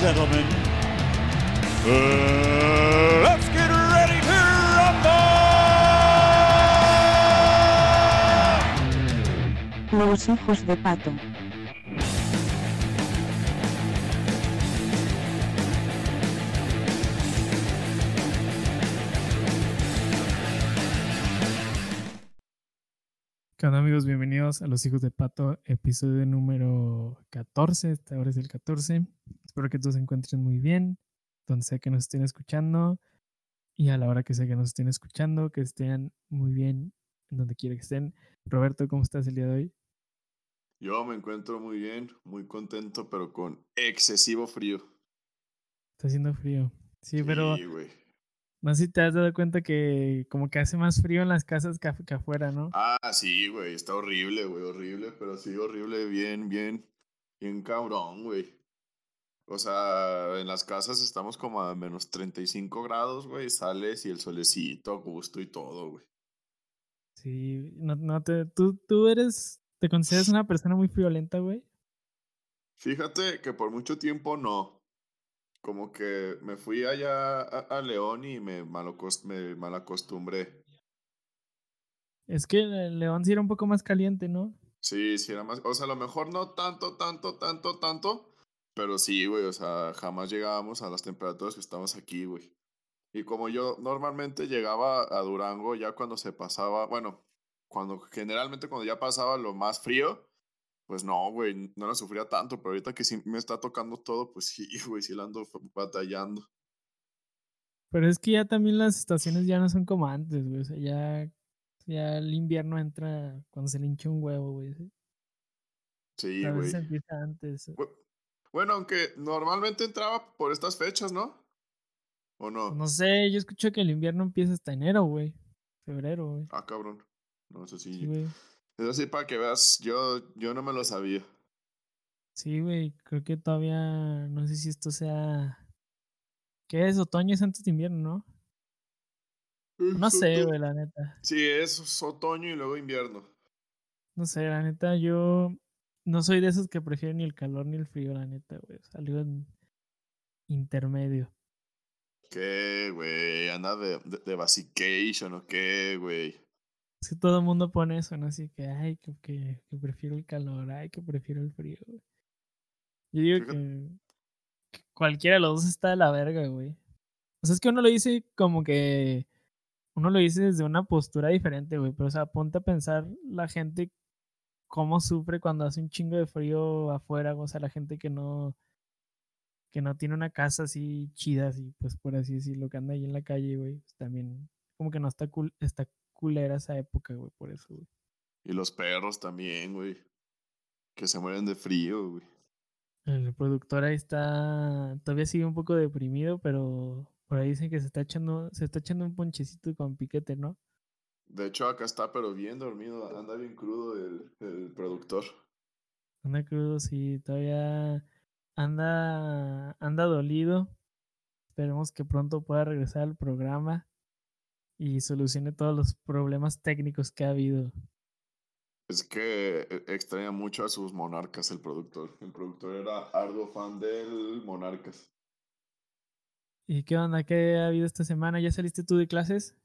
gentlemen, uh, let's get ready to rumble! Los hijos de pato. ¿Qué onda amigos? Bienvenidos a Los Hijos de Pato, episodio número 14, esta hora es el 14. Espero que todos se encuentren muy bien, donde sea que nos estén escuchando y a la hora que sea que nos estén escuchando, que estén muy bien en donde quiera que estén. Roberto, ¿cómo estás el día de hoy? Yo me encuentro muy bien, muy contento, pero con excesivo frío. Está haciendo frío. Sí, pero. No sé si te has dado cuenta que como que hace más frío en las casas que, que afuera, ¿no? Ah, sí, güey, está horrible, güey, horrible, pero sí, horrible, bien, bien, bien cabrón, güey. O sea, en las casas estamos como a menos 35 grados, güey, sales y el solecito a gusto y todo, güey. Sí, no, no te, tú, tú eres, te consideras una persona muy friolenta, güey. Fíjate que por mucho tiempo no. Como que me fui allá a, a León y me, malocos- me malacostumbré. Es que León sí era un poco más caliente, ¿no? Sí, sí era más. O sea, a lo mejor no tanto, tanto, tanto, tanto. Pero sí, güey. O sea, jamás llegábamos a las temperaturas que estamos aquí, güey. Y como yo normalmente llegaba a Durango ya cuando se pasaba, bueno, cuando generalmente cuando ya pasaba lo más frío, pues no, güey, no la sufría tanto. Pero ahorita que sí me está tocando todo, pues sí, güey, sí la ando batallando. Pero es que ya también las estaciones ya no son como antes, güey. O sea, ya, ya el invierno entra cuando se le hincha un huevo, güey. ¿sí? Sí, a güey. veces empieza antes. Bu- Bueno, aunque normalmente entraba por estas fechas, ¿no? ¿O no? No sé, yo escucho que el invierno empieza hasta enero, güey. Febrero, güey. Ah, cabrón. No, eso sí. Sí, güey. Eso sí, para que veas, yo, yo no me lo sabía. Sí, güey. Creo que todavía, no sé si esto sea... ¿Qué es? Otoño es antes de invierno, ¿no? No sé, güey, la neta. Sí, es otoño y luego invierno. No sé, la neta, yo no soy de esos que prefieren ni el calor ni el frío, la neta, güey. Salió en intermedio. ¿Qué, güey? ¿Anda de, de, de vacation o qué, güey? Es que todo el mundo pone eso, ¿no? Así que, ay, que, que, que prefiero el calor, ay, que prefiero el frío, güey. Yo digo que, que cualquiera de los dos está de la verga, güey. O sea, es que uno lo dice como que. Uno lo dice desde una postura diferente, güey. Pero, o sea, ponte a pensar la gente cómo sufre cuando hace un chingo de frío afuera. O sea, la gente que no. Que no tiene una casa así chida, así, pues por así decirlo, que anda ahí en la calle, güey. pues, también, como que no está, cool, está culera esa época, güey, por eso, güey. Y los perros también, güey. Que se mueren de frío, güey. El productor ahí está, todavía sigue un poco deprimido, pero por ahí dicen que se está echando, se está echando un ponchecito con piquete, ¿no? De hecho, acá está, pero bien dormido. Anda bien crudo el, el productor. Anda crudo, sí, todavía anda, anda dolido. Esperemos que pronto pueda regresar al programa y solucione todos los problemas técnicos que ha habido. Es que eh, extraña mucho a sus monarcas el productor. El productor era arduo fan del monarcas. ¿Y qué onda? ¿Qué ha habido esta semana? ¿Ya saliste tú de clases?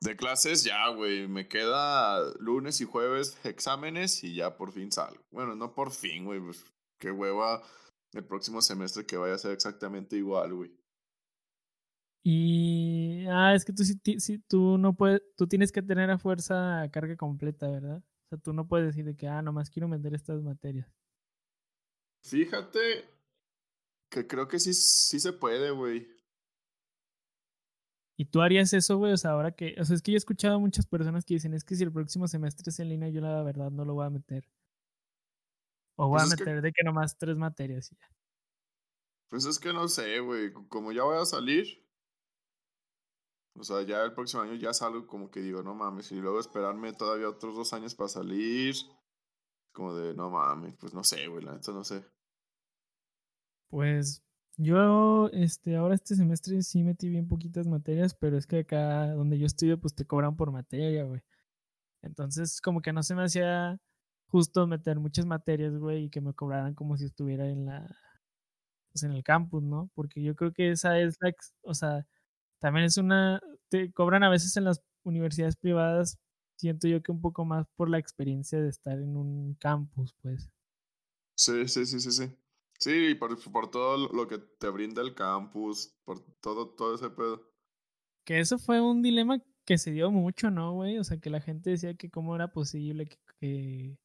De clases ya, güey. Me queda lunes y jueves exámenes y ya por fin salgo. Bueno, no por fin, güey. Pues, qué hueva el próximo semestre que vaya a ser exactamente igual, güey. Y ah, es que tú sí, tú no puedes, tú tienes que tener a fuerza carga completa, ¿verdad? O sea, tú no puedes decir de que ah, nomás quiero vender estas materias. Fíjate que creo que sí, sí se puede, güey. Y tú harías eso, güey, o sea, ahora que, o sea, es que yo he escuchado a muchas personas que dicen, es que si el próximo semestre es en línea, yo la verdad no lo voy a meter. O voy Pues a es que- meter de que nomás tres materias y ya. Pues es que no sé, güey. Como ya voy a salir. O sea, ya el próximo año ya salgo como que digo, no mames. Y luego esperarme todavía otros dos años para salir. Como de, no mames. Pues no sé, güey. La neta no sé. Pues yo, este, ahora este semestre sí metí bien poquitas materias, pero es que acá donde yo estudio, pues te cobran por materia, güey. Entonces, como que no se me hacía justo meter muchas materias, güey, y que me cobraran como si estuviera en la, pues, en el campus, ¿no? Porque yo creo que esa es la, o sea, también es una, te cobran a veces en las universidades privadas, siento yo que un poco más por la experiencia de estar en un campus, pues. Sí, sí, sí, sí, sí. Sí, por, por todo lo- lo que te brinda el campus, por todo, todo ese pedo. Que eso fue un dilema que se dio mucho, ¿no, güey? O sea, que la gente decía que cómo era posible que, que,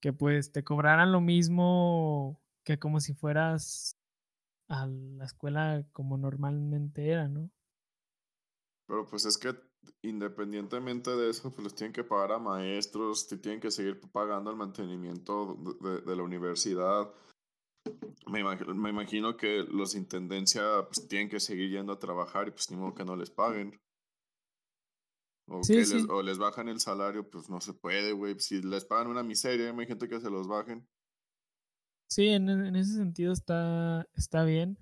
que, pues te cobraran lo mismo que como si fueras a la escuela como normalmente era, ¿no? Pero pues es que independientemente de eso, pues les tienen que pagar a maestros, te tienen que seguir pagando el mantenimiento de, de- de la universidad. Me imagino, me imagino que los intendencia pues tienen que seguir yendo a trabajar y pues ni modo que no les paguen. O, Sí, que les, o les bajan el salario, pues no se puede, güey. Si les pagan una miseria, hay gente que se los bajen. Sí, en, en ese sentido está, está bien.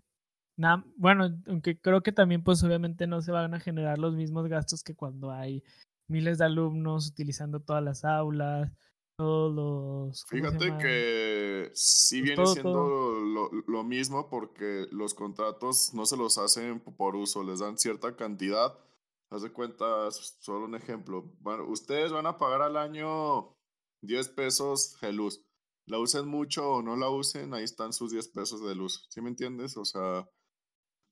Bueno, aunque creo que también pues obviamente no se van a generar los mismos gastos que cuando hay miles de alumnos utilizando todas las aulas, todos los... ¿cómo se Fíjate que sí Pues viene todo, siendo todo. lo, lo mismo porque los contratos no se los hacen por uso, les dan cierta cantidad. Haz de cuenta, solo un ejemplo. Bueno, ustedes van a pagar al año 10 pesos de luz. La usen mucho o no la usen, ahí están sus 10 pesos de luz. ¿Sí me entiendes? O sea,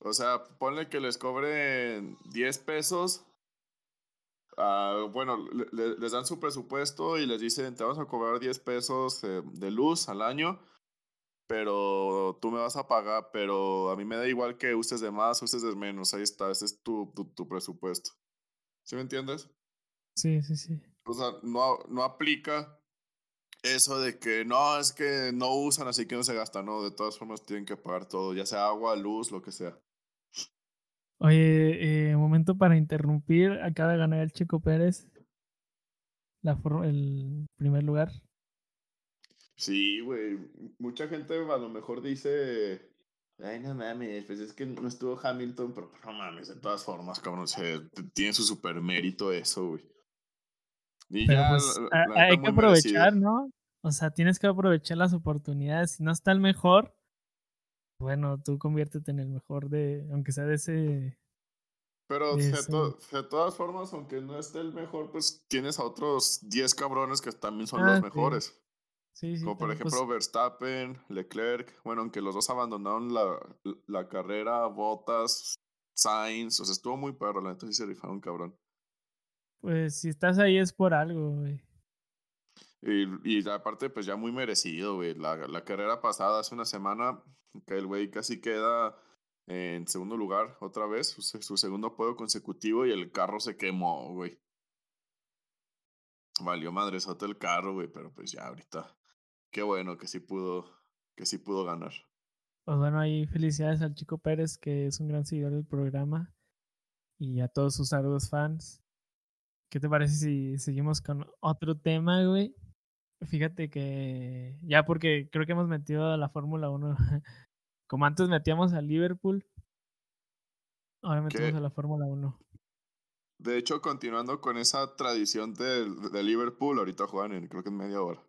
o sea, ponle que les cobren 10 pesos. ah, bueno, le- le- les dan su presupuesto y les dicen, te vamos a cobrar 10 pesos eh, de luz al año, pero tú me vas a pagar, pero a mí me da igual que uses de más, uses de menos, ahí está, ese es tu, tu, tu presupuesto. ¿Sí me entiendes? Sí, sí, sí. O sea, no, no aplica eso de que no, es que no usan, así que no se gasta, no, de todas formas tienen que pagar todo, ya sea agua, luz, lo que sea. Oye, eh, momento para interrumpir. Acaba de ganar el Chico Pérez la el primer lugar. Sí, güey. Mucha gente a lo mejor dice. Ay, no mames, pues es que no estuvo Hamilton, pero no mames, de todas formas, cabrón, t- tiene su super mérito eso, güey. Y Pero ya, pues la- la hay que merecido. aprovechar, ¿no? O sea, tienes que aprovechar las oportunidades. Si no está el mejor, bueno, tú conviértete en el mejor de, aunque sea de ese, Pero de de, ese. to- de todas formas, aunque no esté el mejor, pues tienes a otros 10 cabrones que también son Ah, los sí. mejores. Sí, sí, Como por también, ejemplo pues, Verstappen, Leclerc, bueno, aunque los dos abandonaron la, la carrera, Bottas, Sainz, o sea, estuvo muy perro, la neta sí se rifaron, cabrón. Pues si estás ahí es por algo, güey. Y, y aparte, pues ya muy merecido, güey. La, la carrera pasada hace una semana, que el güey casi queda en segundo lugar otra vez, su, se- su segundo podio consecutivo y el carro se quemó, güey. Valió madresota el carro, güey, pero pues ya ahorita. Qué bueno que sí pudo, que sí pudo ganar. Pues bueno, ahí felicidades al Chico Pérez, que es un gran seguidor del programa. Y a todos sus arduos fans. ¿Qué te parece si seguimos con otro tema, güey? Fíjate que ya porque creo que hemos metido a la Fórmula 1. Como antes metíamos a Liverpool, ahora metemos ¿Qué? a la Fórmula 1. De hecho, continuando con esa tradición de, de Liverpool, ahorita juegan en, creo que en media hora.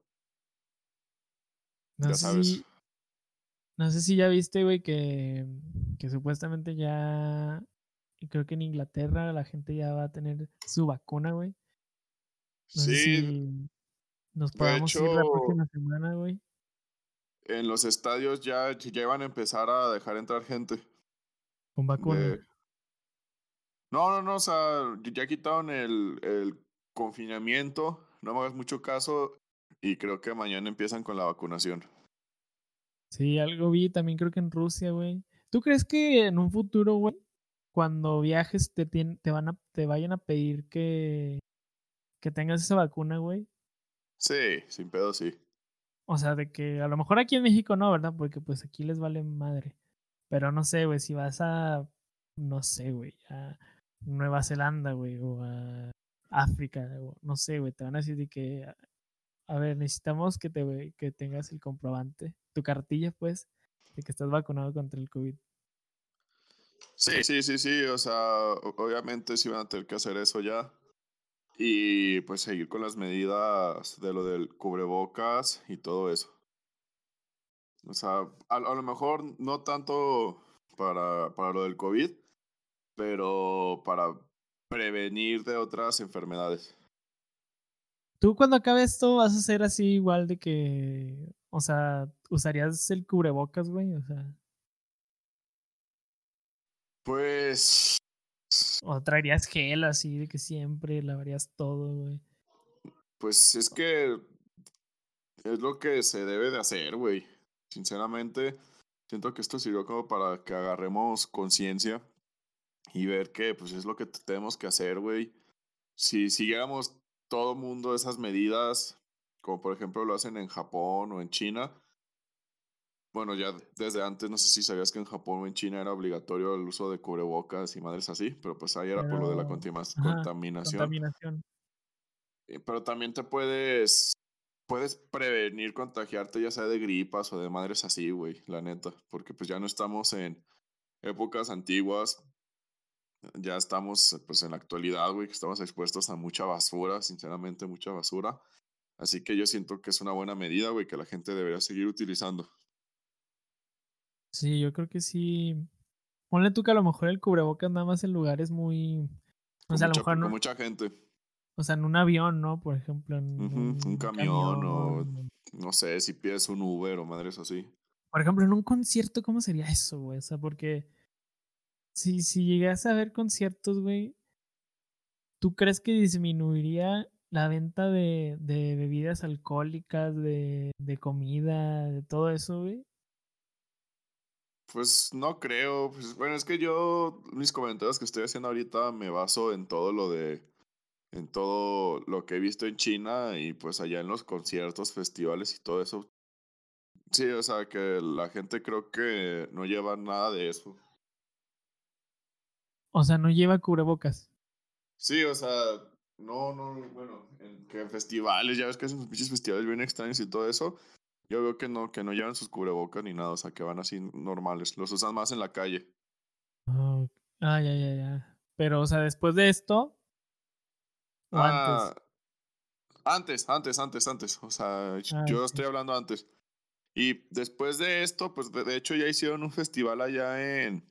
No ya sé sabes. si, no sé si ya viste, güey, que, que supuestamente ya, creo que en Inglaterra la gente ya va a tener su vacuna, güey. No Sí, si nos de podamos ir la hecho, próxima semana, güey, en los estadios ya, ya iban a empezar a dejar entrar gente. con vacuna. No, no, no, o sea, ya quitaron el, el confinamiento, no me hagas mucho caso y creo que mañana empiezan con la vacunación. Sí, algo vi también creo que en Rusia, güey. ¿Tú crees que en un futuro, güey, cuando viajes te, te van a, te vayan a pedir que, que tengas esa vacuna, güey? Sí, sin pedo, sí. O sea, de que a lo mejor aquí en México no, ¿verdad? Porque pues aquí les vale madre. Pero no sé, güey, si vas a, no sé, güey, a Nueva Zelanda, güey, o a África, o no sé, güey, te van a decir de que, a- a ver, necesitamos que te que tengas el comprobante, tu cartilla, pues, de que estás vacunado contra el COVID. Sí, sí, sí, sí, o sea, obviamente sí van a tener que hacer eso ya. Y pues seguir con las medidas de lo del cubrebocas y todo eso. O sea, a, a lo mejor no tanto para, para lo del COVID, pero para prevenir de otras enfermedades. Tú cuando acabe esto vas a ser así igual de que, o sea, usarías el cubrebocas, güey, o sea, Pues, o traerías gel así de que siempre lavarías todo, güey. pues es que es lo que se debe de hacer, güey. Sinceramente, siento que esto sirvió como para que agarremos conciencia y ver que pues es lo que tenemos que hacer, güey. Si siguiéramos todo mundo esas medidas, como por ejemplo lo hacen en Japón o en China, bueno, ya desde antes, no sé si sabías que en Japón o en China era obligatorio el uso de cubrebocas y madres así, pero pues ahí era por lo de la ajá, contaminación. Contaminación. Eh, Pero también te puedes, puedes prevenir contagiarte ya sea de gripas o de madres así, güey, la neta, porque pues ya no estamos en épocas antiguas, ya estamos pues en la actualidad, güey, que estamos expuestos a mucha basura, sinceramente mucha basura. Así que yo siento que es una buena medida, güey, que la gente debería seguir utilizando. Sí, yo creo que sí. Ponle tú que a lo mejor el cubrebocas nada más en lugares muy. O Con sea, a lo mucha, mejor con no. mucha gente. O sea, en un avión, ¿no? Por ejemplo, en un, un camión o-. No sé, si pides un Uber o madres así. Por ejemplo, en un concierto, ¿cómo sería eso, güey? O sea, porque si, si llegas a ver conciertos, güey, ¿tú crees que disminuiría la venta de, de bebidas alcohólicas, de, de comida, de todo eso, güey? Pues no creo. Pues, bueno, es que yo, mis comentarios que estoy haciendo ahorita me baso en todo lo de, en todo lo que he visto en China y pues allá en los conciertos, festivales y todo eso. Sí, o sea, que la gente creo que no lleva nada de eso. O sea, no lleva cubrebocas. Sí, o sea, no, no, bueno, en, que en festivales, ya ves que hacen pinches festivales bien extraños y todo eso. Yo veo que no, que no llevan sus cubrebocas ni nada, o sea, que van así normales. Los usan más en la calle. Ah, ah, ya, ya, ya. Pero, o sea, después de esto. O Ah, antes. antes, antes, antes, antes. O sea, Ah, yo estoy hablando antes. Y después de esto, pues de, de hecho ya hicieron un festival allá en...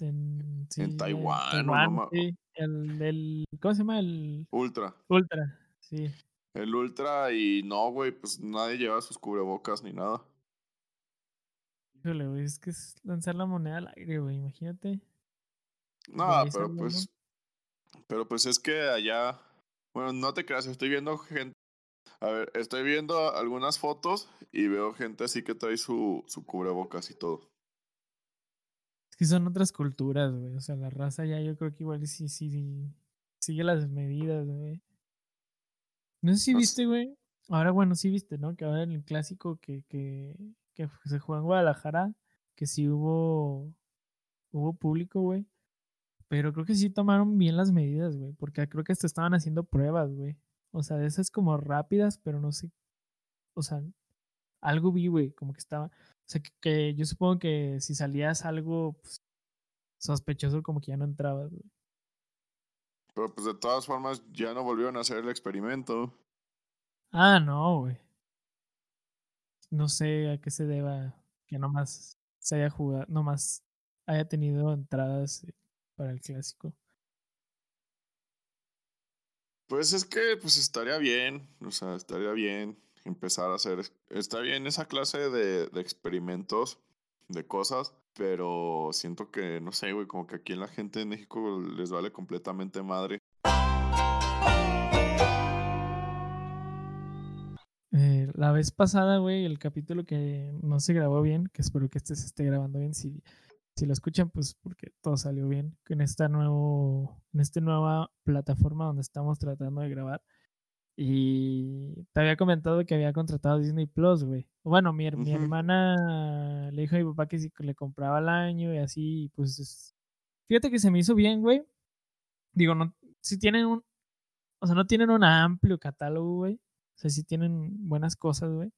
En, sí, en Taiwán, no Taiwán, sí. El, el, ¿cómo se llama? El Ultra. Ultra, sí. El Ultra y no, güey, pues nadie lleva sus cubrebocas ni nada. Híjole, güey, es que es lanzar la moneda al aire, güey, imagínate. No, pero pues... Pero pues es que allá... Bueno, no te creas, estoy viendo gente... A ver, estoy viendo algunas fotos y veo gente así que trae su, su cubrebocas y todo. Es que son otras culturas, güey. O sea, la raza ya yo creo que igual sí, sí, sí sigue las medidas, güey. No sé si viste, güey. Ahora, bueno, sí viste, ¿no? Que ahora en el clásico que, que, que se jugó en Guadalajara, que sí hubo, hubo público, güey. Pero creo que sí tomaron bien las medidas, güey. Porque creo que hasta estaban haciendo pruebas, güey. O sea, de esas como rápidas, pero no sé. O sea, algo vi, güey, como que estaba. O sea, que, que yo supongo que si salías algo pues, sospechoso, como que ya no entrabas, güey. Pero pues de todas formas ya no volvieron a hacer el experimento. Ah, no, güey. No sé a qué se deba que nomás se haya jugado, nomás haya tenido entradas para el clásico. Pues es que pues estaría bien, o sea, estaría bien empezar a hacer, está bien esa clase de, de experimentos, de cosas, pero siento que, no sé, güey, como que aquí en la gente de México les vale completamente madre. Eh, la vez pasada, güey, el capítulo que no se grabó bien, que espero que este se esté grabando bien, si, si lo escuchan, pues porque todo salió bien, en esta nuevo, en esta nueva plataforma donde estamos tratando de grabar. Y te había comentado que había contratado Disney Plus, güey. Bueno, mi, hermana le dijo a mi papá que si le compraba al año y así, pues es- fíjate que se me hizo bien, güey. Digo, no, si tienen un, o sea, no tienen un amplio catálogo, güey. O sea, sí tienen buenas cosas, güey.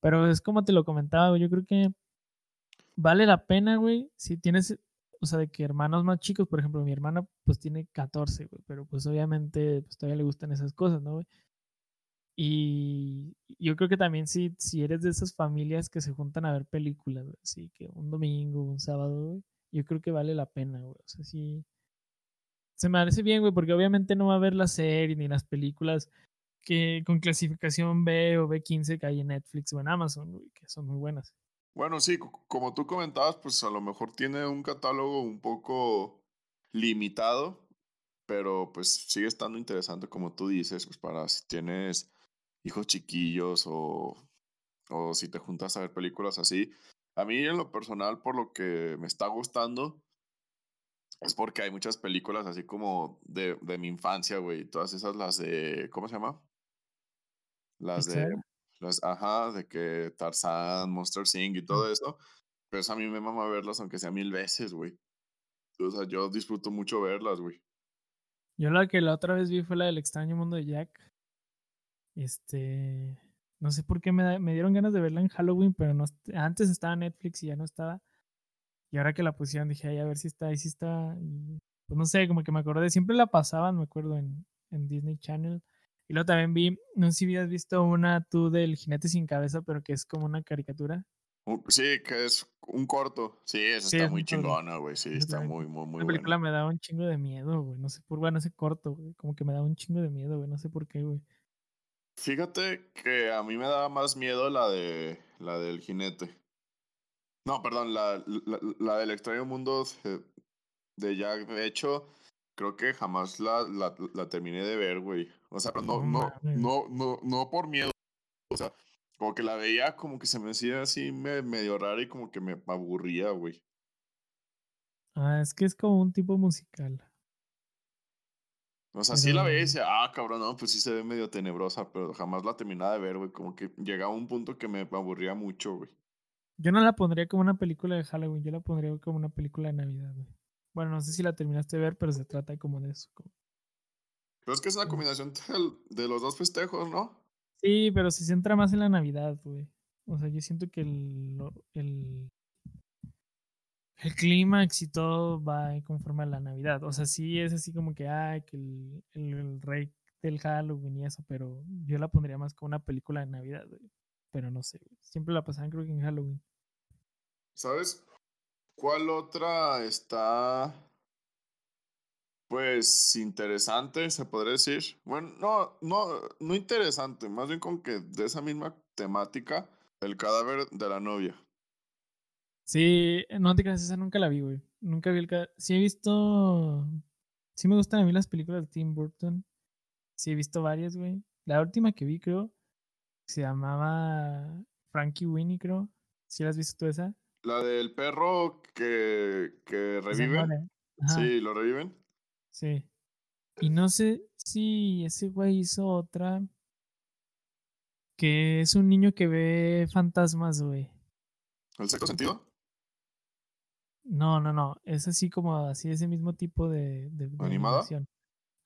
Pero es como te lo comentaba, güey. Yo creo que vale la pena, güey, si tienes, o sea, de que hermanos más chicos, por ejemplo, mi hermana pues tiene 14, güey, pero pues obviamente pues todavía le gustan esas cosas, ¿no? Y yo creo que también si, si eres de esas familias que se juntan a ver películas, güey, así que un domingo, un sábado, güey, yo creo que vale la pena, güey. O sea, sí. Se me parece bien, güey, porque obviamente no va a ver la serie ni las películas que con clasificación B o B15 que hay en Netflix o en Amazon, güey, que son muy buenas. Bueno, sí, co- como tú comentabas, pues a lo mejor tiene un catálogo un poco limitado, pero pues sigue estando interesante como tú dices, pues para si tienes hijos chiquillos o, o si te juntas a ver películas así. A mí en lo personal, por lo que me está gustando, es porque hay muchas películas así como de, de mi infancia, güey. Todas esas, las de, ¿cómo se llama? Las de, Las, ajá, de que Tarzán, Monster Inc. y todo eso. Pues a mí me mama verlas aunque sea mil veces, güey. O sea, yo disfruto mucho verlas, güey. Yo la que la otra vez vi fue la del extraño mundo de Jack. Este. No sé por qué me, da- me dieron ganas de verla en Halloween, pero no antes estaba Netflix y ya no estaba. Y ahora que la pusieron dije, ay, a ver si está, ahí sí está. Y, pues no sé, como que me acordé. Siempre la pasaban, me acuerdo, en, en Disney Channel. Y luego también vi, no sé si habías visto una tú del jinete sin cabeza, pero que es como una caricatura. Un- Sí, que es un corto. Sí, esa Sí, está es muy chingona, güey. Sí, está también. muy, muy, muy La película buena. me daba un chingo de miedo, güey. No sé por, bueno, ese corto, güey. Como que me daba un chingo de miedo, güey. No sé por qué, güey. Fíjate que a mí me daba más miedo la de la del jinete. No, perdón, la, la, la del extraño mundo de- de Jack. De hecho, creo que jamás la, la, la terminé de ver, güey. O sea, no, No no, no, no, por miedo. O sea, como que la veía como que se me hacía así me- medio rara y como que me aburría, güey. Ah, es que es como un tipo musical. O sea, sí la veía y decía, ah, cabrón, no, pues sí se ve medio tenebrosa, pero jamás la terminaba de ver, güey. Como que llegaba un punto que me aburría mucho, güey. Yo no la pondría como una película de Halloween, yo la pondría como una película de Navidad, güey. Bueno, no sé si la terminaste de ver, pero se trata como de eso. como- Pero es que es una combinación de los dos festejos, ¿no? Sí, pero se centra más en la Navidad, güey. O sea, yo siento que el, el, el clímax y todo va conforme a la Navidad. O sea, sí es así como que, ay, que el, el, el rey del Halloween y eso, pero yo la pondría más como una película de Navidad, güey. Pero no sé, güey. Siempre la pasaban creo que en Halloween. ¿Sabes? ¿Cuál otra está, pues, interesante, se podría decir? Bueno, no, no, no interesante, más bien con que de esa misma temática, el cadáver de la novia. Sí, no te creas, esa nunca la vi, güey. Nunca vi el... ca- Sí he visto... Sí me gustan a mí las películas de Tim Burton. Sí he visto varias, güey. La última que vi, creo, se llamaba Frankie Winnie, creo. ¿Sí la has visto tú esa? La del perro que, que reviven. Sí, lo reviven. sí. Y no sé si ese güey hizo otra que es un niño que ve fantasmas, güey. ¿El sexto sentido? No, no, no. Es así como así, ese mismo tipo de, de, de ¿Animada? animación.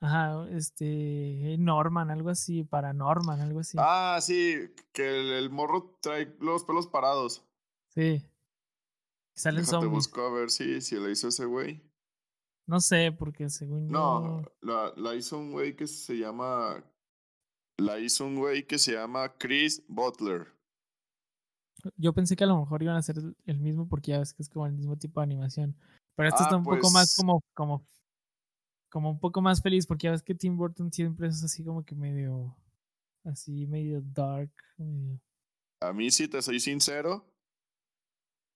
Ajá, este, Norman, algo así, Paranorman, algo así. Ah, sí, que el, el morro trae los pelos parados. Sí. Salen Déjate zombies. busco a ver si, si la hizo ese güey. No sé, porque según No, yo. la, la hizo un güey que se llama. La hizo un güey que se llama Chris Butler. Yo pensé que a lo mejor iban a ser el- mismo porque ya ves que es como el mismo tipo de animación. Pero esto Ah, está un poco más pues- como, como, como un poco más feliz porque ya ves que Tim Burton siempre es así como que medio, así medio dark. medio- A mí, si te soy sincero,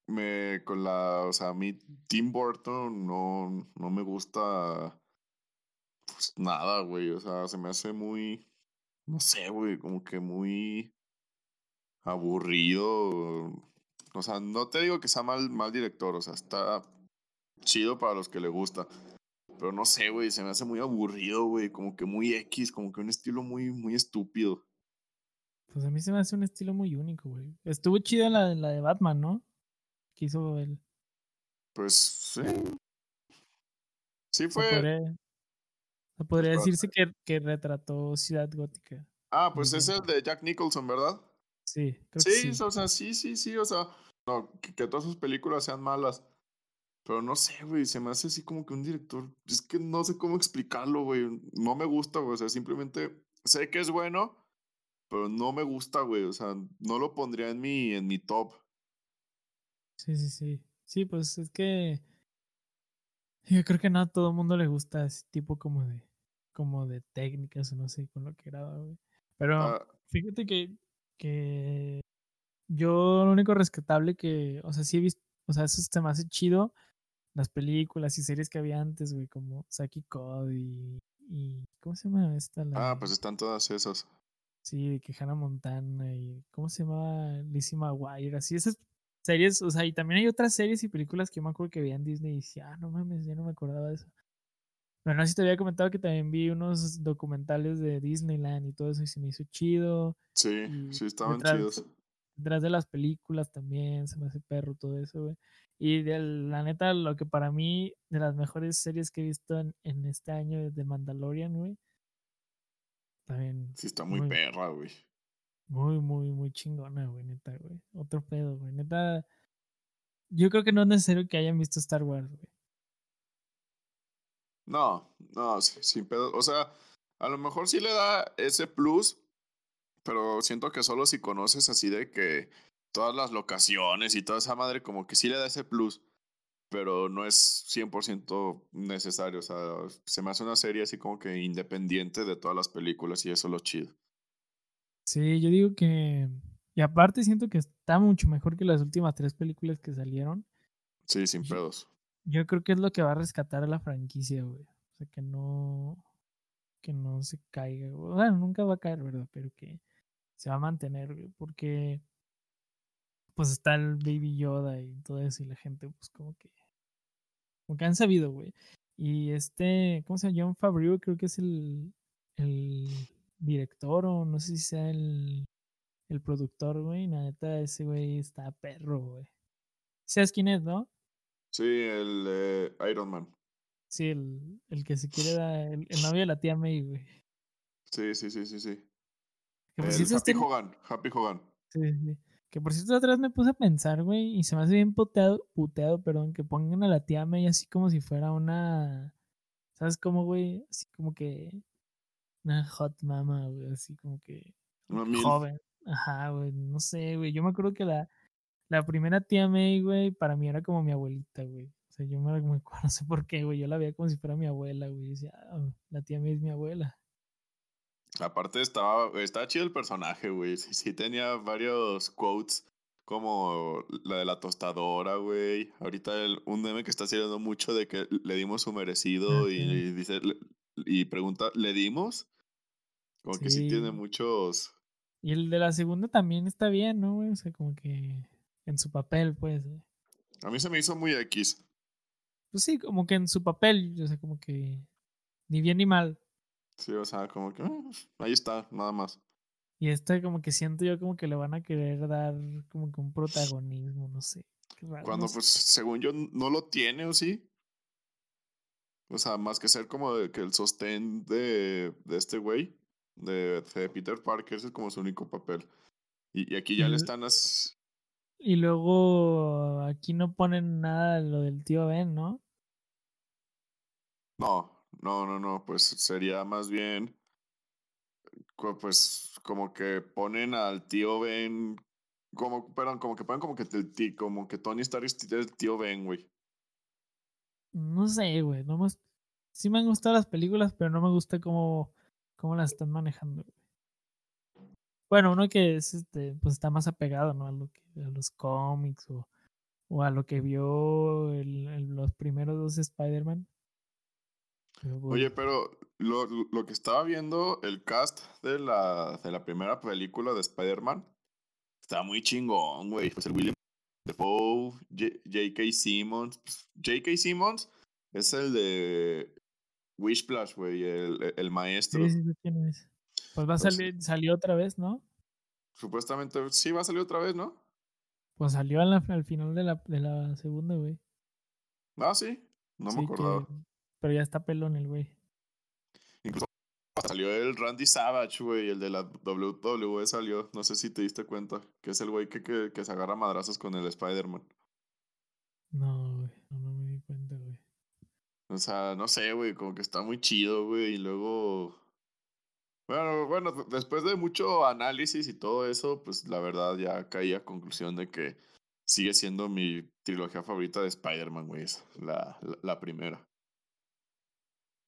me con la. O sea, a mí Tim Burton no, no me gusta. Pues nada, güey. O sea, se me hace muy. No sé, güey. Como que muy. Aburrido. O sea, no te digo que sea mal, mal director. O sea, está chido para los que le gusta. Pero no sé, güey. Se me hace muy aburrido, güey. Como que muy X. Como que un estilo muy, muy estúpido. Pues a mí se me hace un estilo muy único, güey. Estuvo chida la, la de Batman, ¿no? Que hizo él. Pues sí. Sí Se fue. podría, se podría para- decirse que, que retrató Ciudad Gótica. Ah, pues es el de Jack Nicholson, ¿verdad? Sí, creo Sí, que sí. o sea, sí, sí, sí, o sea, no, que, que todas sus películas sean malas. Pero no sé, güey, se me hace así como que un director, es que no sé cómo explicarlo, güey, no me gusta, güey, o sea, simplemente sé que es bueno, pero no me gusta, güey. O sea, no lo pondría en mi, en mi top. Sí, sí, sí. Sí, pues es que yo creo que no a todo el mundo le gusta ese tipo como de como de técnicas o no sé con lo que graba, güey. Pero Ah, fíjate que, que yo lo único rescatable que, o sea, sí he visto, o sea, eso se me hace chido las películas y series que había antes, güey, como Saki Code y, y ¿cómo se llama esta? La, ah, pues están todas esas. Sí, de que Hannah Montana y ¿cómo se llamaba? Lizzie McGuire, así esas series, o sea, y también hay otras series y películas que yo me acuerdo que veía en Disney y decía, ah, no mames, ya no me acordaba de eso. Pero no sé si te había comentado que también vi unos documentales de Disneyland y todo eso y se me hizo chido. Sí, Y sí, estaban detrás- chidos. Detrás de las películas también se me hace perro todo eso, güey. Y de la neta, lo que para mí, de las mejores series que he visto en, en este año es de Mandalorian, güey. También Sí, está muy Muy- perra, güey. Muy, muy, muy chingona, güey, neta, güey. Otro pedo, güey. Neta, yo creo que no es necesario que hayan visto Star Wars, güey. No, no, sin pedo. O sea, a lo mejor sí le da ese plus, pero siento que solo si conoces así de que todas las locaciones y toda esa madre, como que sí le da ese plus, pero no es 100% necesario. O sea, se me hace una serie así como que independiente de todas las películas y eso es lo chido. Sí, yo digo que. Y aparte siento que está mucho mejor que las últimas tres películas que salieron. Sí, sin Yo- pedos. Yo creo que es lo que va a rescatar a la franquicia, güey. O sea, que no. Que no se caiga, güey. Bueno, nunca va a caer, ¿verdad? Pero que se va a mantener, güey. Porque. Pues está el Baby Yoda y todo eso. Y la gente, pues como que. Como que han sabido, güey. Y este. ¿Cómo se llama? John Favreau, creo que es el. El director, o no sé si sea el. El productor, güey. La neta, ese güey está perro, güey. ¿Sabes quién es, no? Sí, el eh, Iron Man. Sí, el, el que se quiere dar, el, el novio de la tía May, güey. Sí, sí, sí, sí, sí. Que por El cierto, Happy este- Hogan, Happy Hogan. sí, sí. Que por cierto, vez me puse a pensar, güey, y se me hace bien puteado, puteado, perdón, que pongan a la tía May así como si fuera una, ¿sabes cómo, güey? Así como que una hot mama, güey, así como que Una mil. joven. Ajá, güey, no sé, güey. Yo me acuerdo que la, la primera tía May, güey, para mí era como mi abuelita, güey. O sea, yo me, me acuerdo, no sé por qué, güey. Yo la veía como si fuera mi abuela, güey. Decía, "Ah, la tía May es mi abuela. Aparte estaba, estaba chido el personaje, güey. Sí, sí tenía varios quotes como la de la tostadora, güey. Ahorita el- un meme que está haciendo mucho de que le dimos su merecido y, Ajá. dice le- y pregunta, ¿le dimos? Como que sí tiene muchos. Y el de la segunda también está bien, ¿no, güey? O sea, como que en su papel, pues. güey. A mí se me hizo muy X. Pues sí, como que en su papel, o sea, como que ni bien ni mal. Sí, o sea, como que ah, ahí está, nada más. Y este como que siento yo como que le van a querer dar como que un protagonismo, no sé. Raro, no Cuando, sé. pues, según yo, no lo tiene, ¿o sí? O sea, más que ser como de que el sostén de, de este güey, de, de Peter Parker, ese es como su único papel. Y, y aquí ya Y le están as- Y luego aquí no ponen nada de lo del tío Ben, ¿no? No, no, no, no, pues sería más bien, pues, como que ponen al tío Ben, como, perdón, como que ponen como que, el tí- como que Tony Stark es el tío Ben, güey. No sé, güey. No me... Sí me han gustado las películas, pero no me gusta cómo, cómo las están manejando. Bueno, uno que es este, pues está más apegado, ¿no? A lo que, a los cómics o, o a lo que vio el- el- los primeros dos Spider-Man. Oye, pero lo, lo- que estaba viendo, el cast de la, de la primera película de Spider-Man, está muy chingón, güey. Pues el William Defoe, J.K. Simmons. pues, J.K. Simmons es el de Wishplash, güey, el, el maestro. sí, sí, sí, quién es. Pues va a Pues- salir, salió otra vez, ¿no? Supuestamente sí va a salir otra vez, ¿no? Pues salió al, al final de la, de la segunda, güey. Ah, sí, no Sí, me que- acordaba. pero ya está pelón el güey. Incluso salió el Randy Savage, güey, el de la WWE salió. No sé si te diste cuenta, que es el güey que, que, que se agarra madrazos con el Spider-Man. No, güey. No, no me di cuenta, güey. O sea, no sé, güey, como que está muy chido, güey, y luego... Bueno, bueno, después de mucho análisis y todo eso, pues la verdad ya caí a conclusión de que sigue siendo mi trilogía favorita de Spider-Man, güey. La, la, la primera.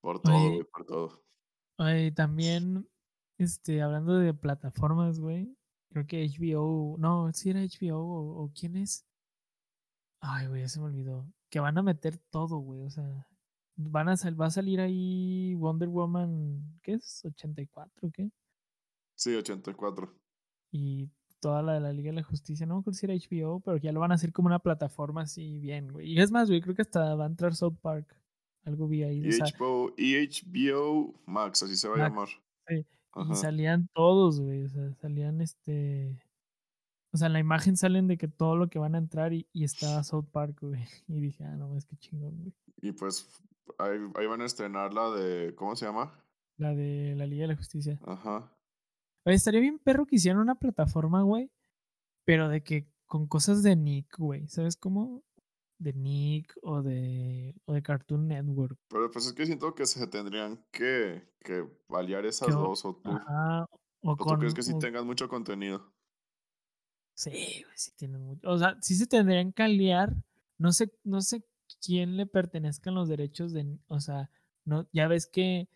Por todo, Oye. güey, por todo. Oye, también, este, hablando de plataformas, güey, creo que HBO, no, si era HBO o, o quién es. Ay, güey, ya se me olvidó. Que van a meter todo, güey, o sea, van a sal- va a salir ahí Wonder Woman, ¿qué es? ¿84 o qué? Sí, 84. Y toda la de la Liga de la Justicia, no me si era HBO, pero ya lo van a hacer como una plataforma así bien, güey. Y es más, güey, creo que hasta va a entrar South Park. Algo vi ahí. Y o sea, HBO, y HBO Max, así se va a llamar. sí, Y salían todos, güey. O sea, salían este. O sea, en la imagen salen de que todo lo que van a entrar y, y está South Park, güey. Y dije, ah, no, es que chingón, güey. Y pues ahí, ahí van a estrenar la de, ¿cómo se llama? La de la Liga de la Justicia. Ajá. Oye, estaría bien perro que hicieran una plataforma, güey. Pero de que con cosas de Nick, güey. ¿Sabes cómo? De Nick o de, o de Cartoon Network. Pero pues es que siento que se tendrían que, que aliar esas Que dos, o tú, Ajá. O o tú crees que sí o- tengan mucho contenido. Sí, güey, sí tienen mucho. O sea, sí se tendrían que aliar. No sé, no sé quién le pertenezcan los derechos de. O sea, no, ya ves que,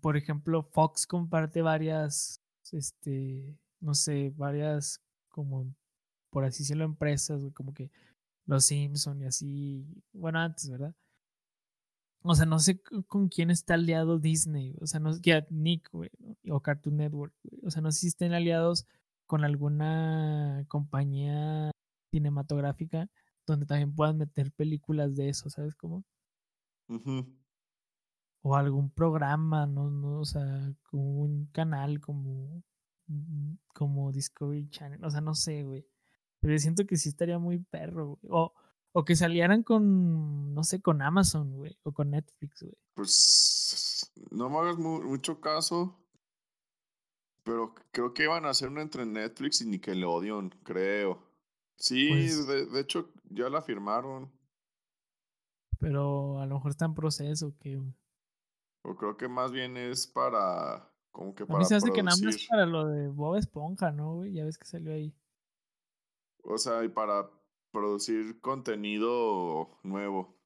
por ejemplo, Fox comparte varias, este, no sé, varias como, por así decirlo, empresas, como que los Simpson y así. Bueno, antes, ¿verdad? O sea, no sé con quién está aliado Disney. O sea, no sé, ya Nick, güey, o Cartoon Network. güey. O sea, no sé si estén aliados con alguna compañía cinematográfica donde también puedan meter películas de eso, ¿sabes cómo? O algún programa, no, no, o sea, como un canal como, mm, como Discovery Channel, o sea, no sé, güey. Pero yo siento que sí estaría muy perro, güey. O, o que salieran con, no sé, con Amazon, güey, o con Netflix, güey. Pues no me hagas mu- mucho caso, pero creo que iban a hacer una entre Netflix y Nickelodeon, creo. Sí, Pues- de, de hecho ya la firmaron, Pero a lo mejor está en proceso, que o creo que más bien es para, como que A para mí se hace que nada más para lo de Bob Esponja, ¿no, güey? Ya ves que salió ahí. o sea, y para producir contenido nuevo,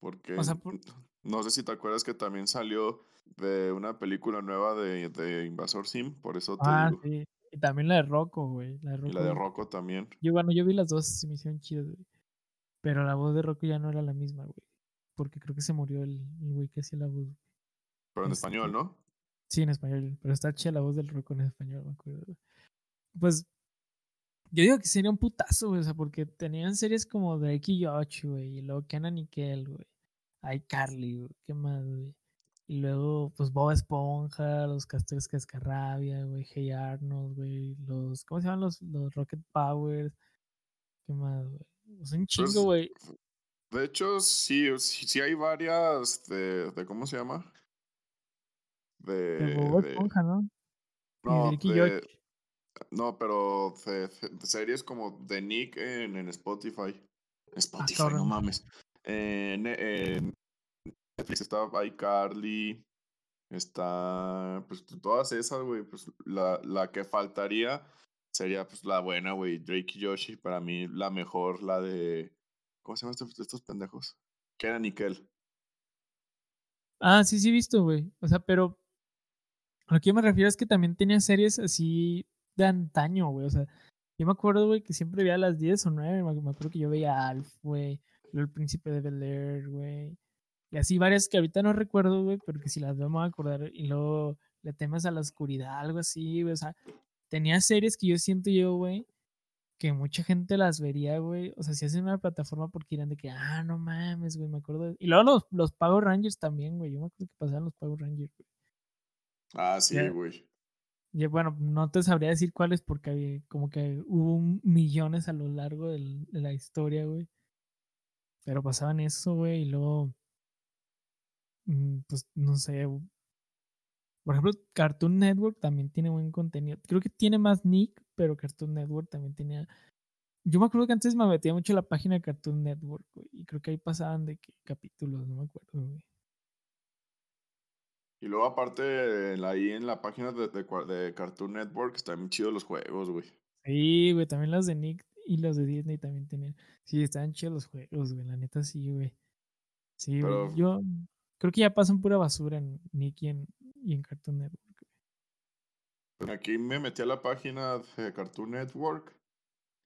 porque sea, por- no sé si te acuerdas que también salió de una película nueva de, de Invasor Sim, por eso te Ah, digo, sí. Y también la de Rocco, güey. La de y Rocco. la de Rocco también, Yo, bueno, yo vi las dos, se me hicieron chidas, güey. Pero la voz de Rocco ya no era la misma, güey. Porque creo que se murió el el güey que hacía la voz. pero en Este, español, ¿no? Sí, en español. Pero está chida la voz del Rocco en español, me acuerdo. güey. Pues, yo digo que sería un putazo, güey. O sea, porque tenían series como Drake y Josh, güey. Y luego Kenan y Kel, güey. iCarly, güey. ¿Qué más, güey? Y luego, pues, Bob Esponja, los Castores Cascarrabia, güey. Hey Arnold, güey. Los, ¿cómo se llaman los, los Rocket Powers? ¿Qué más, güey? Es un chingo, Pues, güey. De hecho, sí, sí, hay varias de, de ¿cómo se llama? De, De Bob Esponja, ¿no? No, de- pero de, de series como de Nick en, en Spotify. Spotify, no Ah, mames. En, en Netflix está iCarly, está, pues todas esas, güey, pues la, la que faltaría sería pues la buena, güey, Drake y Yoshi, para mí la mejor, la de, ¿cómo se llaman estos, pendejos? Kenan y Kel. Ah, sí, sí, visto, güey. O sea, pero a lo que yo me refiero es que también tenía series así de antaño, güey. O sea, yo me acuerdo, güey, que siempre veía a las 10 o 9. Me acuerdo que yo veía a Alf, güey. El Príncipe de Bel Air, güey. Y así varias que ahorita no recuerdo, güey, pero que si las veo me voy a acordar. Y luego Le temas a la oscuridad, algo así, güey. O sea, tenía series que yo siento yo, güey, que mucha gente las vería, güey. O sea, si hacen una plataforma porque irán de que, ah, no mames, güey, me acuerdo. de-". Y luego los, los Power Rangers también, güey. Yo me acuerdo que pasaban los Power Rangers, güey. Ah, sí, güey. Y bueno, no te sabría decir cuáles porque había- como que hubo millones a lo largo del- de la historia, güey. Pero pasaban eso, güey, y luego, mm, pues, no sé. Güey. Por ejemplo, Cartoon Network también tiene buen contenido. Creo que tiene más Nick, pero Cartoon Network también tenía... Yo me acuerdo que antes me metía mucho la página de Cartoon Network, güey, y creo que ahí pasaban de que capítulos, no me acuerdo, güey. Y luego aparte, ahí en la página de, de cua- de Cartoon Network están bien chidos los juegos, güey. Sí, güey, también los de Nick y los de Disney también tenían. Sí, estaban chidos los juegos, güey, la neta sí, güey. Sí, güey. Pero- Yo creo que ya pasan pura basura en Nick y en, y en Cartoon Network. Aquí me metí a la página de Cartoon Network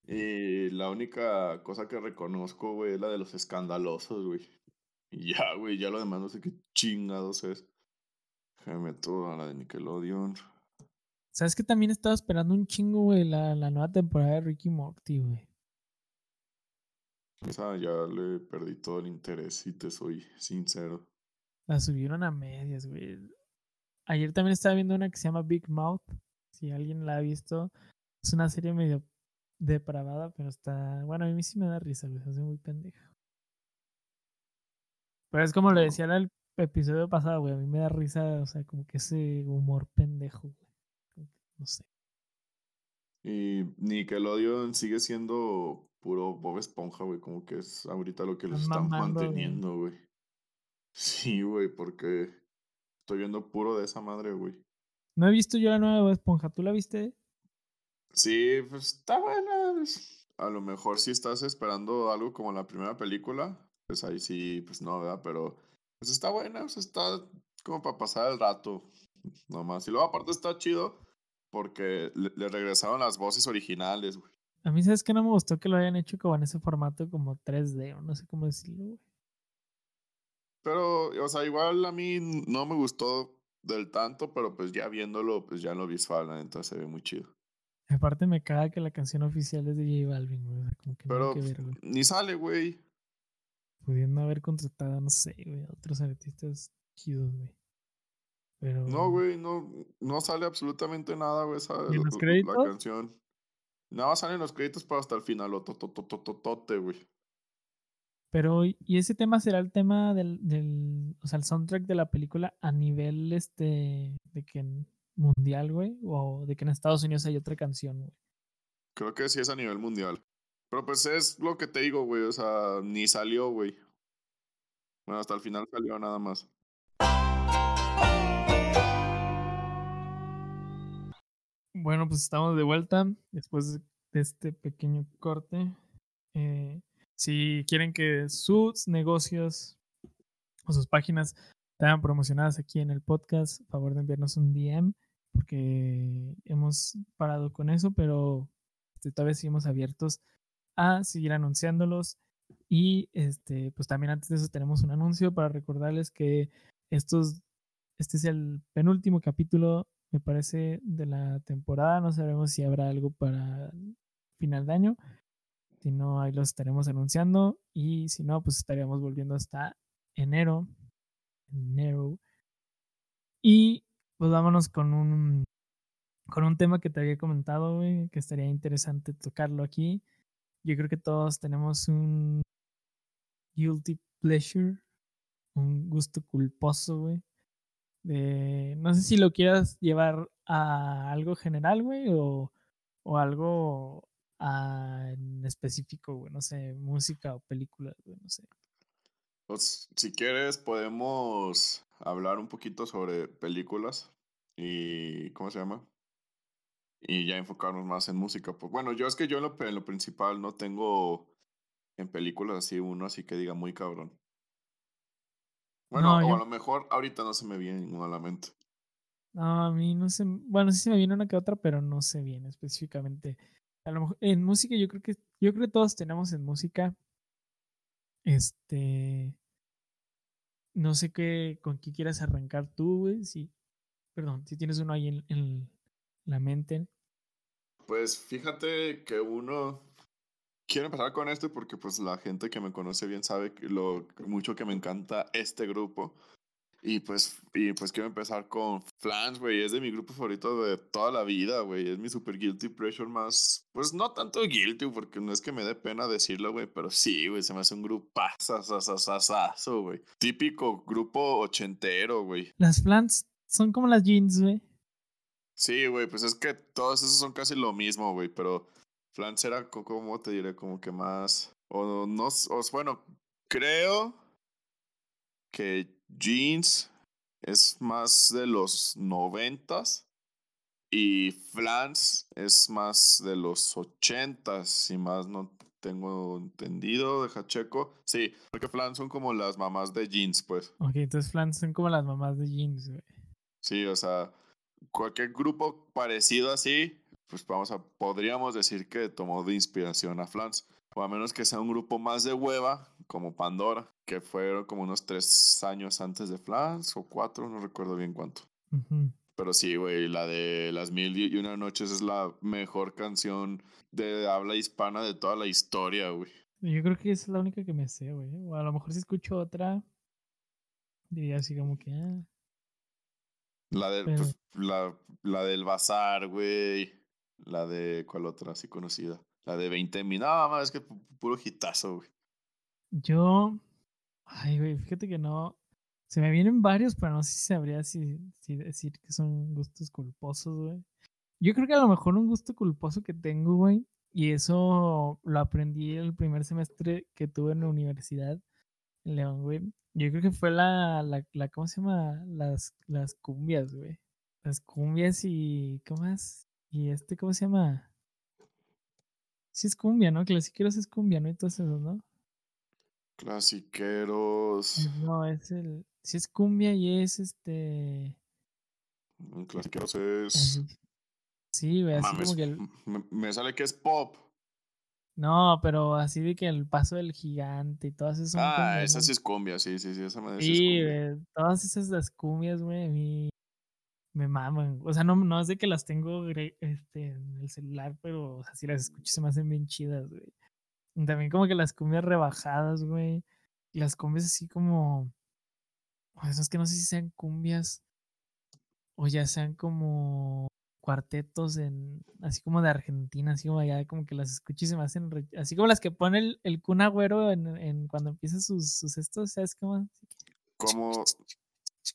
y la única cosa que reconozco, güey, es la de los escandalosos, güey. Y ya, güey, ya lo demás no sé qué chingados es. Déjame meto a la de Nickelodeon. ¿Sabes que también estaba esperando un chingo, güey, la, la nueva temporada de Ricky Morty, güey? Esa ya le perdí todo el interés, si te soy sincero. La subieron a medias, güey. Ayer también estaba viendo una que se llama Big Mouth. Si alguien la ha visto, es una serie medio depravada, pero está. Bueno, a mí sí me da risa, güey. Se hace muy pendeja. Pero es como lo decía en el episodio pasado, güey. A mí me da risa, o sea, como que ese humor pendejo, güey. No sé. Y Nickelodeon sigue siendo puro Bob Esponja, güey, como que es ahorita lo que los Están mamando, manteniendo, güey. Sí, güey, porque estoy viendo puro de esa madre, güey. No he visto yo la nueva de Esponja. ¿Tú la viste? Sí, pues está buena. pues, A lo mejor si estás esperando algo como la primera película, pues ahí sí, pues no, ¿verdad? Pero pues está buena, sea, está como para pasar el rato, nomás. Y luego aparte está chido porque le, le regresaron las voces originales, güey. A mí, ¿sabes que No me gustó que lo hayan hecho como en ese formato como 3D o no sé cómo decirlo, güey. Pero, o sea, igual a mí no me gustó del tanto, pero pues ya viéndolo, pues ya lo visual, entonces se ve muy chido. Aparte me caga que la canción oficial es de J Balvin, güey. o sea, como que Pero que pues, ver, güey. ni sale, güey. Pudiendo haber contratado, no sé, güey, a otros artistas chidos, güey. Pero. No, güey, no, no sale absolutamente nada, güey, esa ¿Y en los la- créditos? la canción. Nada más salen los créditos para hasta el final, lo tototototote, güey. Pero, ¿y ese tema será el tema del, del. O sea, el soundtrack de la película a nivel este. de que mundial, güey? O de que en Estados Unidos hay otra canción, güey. Creo que sí es a nivel mundial. Pero pues es lo que te digo, güey, o sea, ni salió, güey. Bueno, hasta el final salió nada más. Bueno, pues estamos de vuelta después de este pequeño corte. Eh, si quieren que sus negocios o sus páginas sean promocionadas aquí en el podcast, favor de enviarnos un DM porque hemos parado con eso, pero este, todavía seguimos abiertos a seguir anunciándolos. Y este, pues también antes de eso tenemos un anuncio para recordarles que estos, este es el penúltimo capítulo me parece, de la temporada. No sabemos si habrá algo para final de año. Si no, ahí los estaremos anunciando. Y si no, pues estaríamos volviendo hasta enero. Enero. Y pues vámonos con un con un tema que te había comentado, güey, que estaría interesante tocarlo aquí. Yo creo que todos tenemos un guilty pleasure, un gusto culposo, güey. De, no sé si lo quieras llevar a algo general, güey, o, o algo a- en específico, güey, no sé, música o películas, güey, no sé. Pues, si quieres, podemos hablar un poquito sobre películas y. ¿Cómo se llama? Y ya enfocarnos más en música. Pues bueno, yo es que yo en lo, en lo principal no tengo en películas así uno así que diga muy cabrón. Bueno, No, o yo- a lo mejor ahorita no se me viene ninguno a la mente. No, a mí no sé, bueno, sí se me viene una que otra, pero no sé bien específicamente. A lo mejor en música yo creo que yo creo que todos tenemos en música este no sé qué con qué quieras arrancar tú, güey, sí. Perdón, si tienes uno ahí en, la mente. Pues fíjate que uno. Quiero empezar con este porque pues la gente que me conoce bien sabe lo mucho que me encanta este grupo. Y pues, y pues quiero empezar con Flans, güey. Es de mi grupo favorito de toda la vida, güey. Es mi super guilty pleasure más. Pues no tanto guilty, porque no es que me dé pena decirlo, güey. Pero sí, güey. Se me hace un grupazo, güey. Típico grupo ochentero, güey. Las flans son como las jeans, güey. Sí, güey, pues es que todos esos son casi lo mismo, güey, pero Flans era, co- ¿cómo te diré? Como que más, o no, o, bueno, creo que Jeans es más de los noventas y Flans es más de los ochentas, si más no tengo entendido, deja checo. Sí, porque Flans son como las mamás de jeans, pues. Ok, entonces Flans son como las mamás de jeans, güey. Sí, o sea, cualquier grupo parecido así, pues vamos a, podríamos decir que tomó de inspiración a Flans. O a menos que sea un grupo más de hueva, como Pandora, que fueron como unos tres años antes de Flans, o cuatro, no recuerdo bien cuánto. Pero sí, güey, la de Las Mil y Una Noches es la mejor canción de habla hispana de toda la historia, güey. Yo creo que esa es la única que me sé, güey. O a lo mejor si escucho otra, diría así como que, ah, La, de, Pero- pues, la, la del Bazar, güey. La de, ¿cuál otra así conocida? La de 20 mil. No, más es que pu- puro hitazo, güey. Yo. Ay, güey, fíjate que no. Se me vienen varios, pero no sé si sabría si, si decir que son gustos culposos, güey. Yo creo que a lo mejor un gusto culposo que tengo, güey, y eso lo aprendí el primer semestre que tuve en la universidad en León, güey. Yo creo que fue la, la, la ¿cómo se llama? Las, las cumbias, güey. Las cumbias y, ¿qué más? Y este, ¿cómo se llama? Sí es cumbia, ¿no? Clasiqueros es cumbia, ¿no? Y todo eso, ¿no? Clasiqueros. No, es el. Si es cumbia y es este. mm, Clasiqueros es. Sí, güey, así Mames, como que el. me, me sale que es pop. No, pero así de que el paso del gigante y todas esas Ah, esa sí es cumbia, sí, sí, sí, esa madre sí es cumbia. todas esas las cumbias, güey, a mí me maman. O sea, no, no es de que las tengo este, en el celular, pero o sea, si las se me hacen bien chidas, güey. También como que las cumbias rebajadas, güey. Las cumbias así como. O es que no sé si sean cumbias o ya sean como cuartetos en así como de Argentina, así como allá como que las escucho y se me hacen re- así como las que pone el, el Kun en, en cuando empieza sus, sus estos, ¿sabes cómo? Como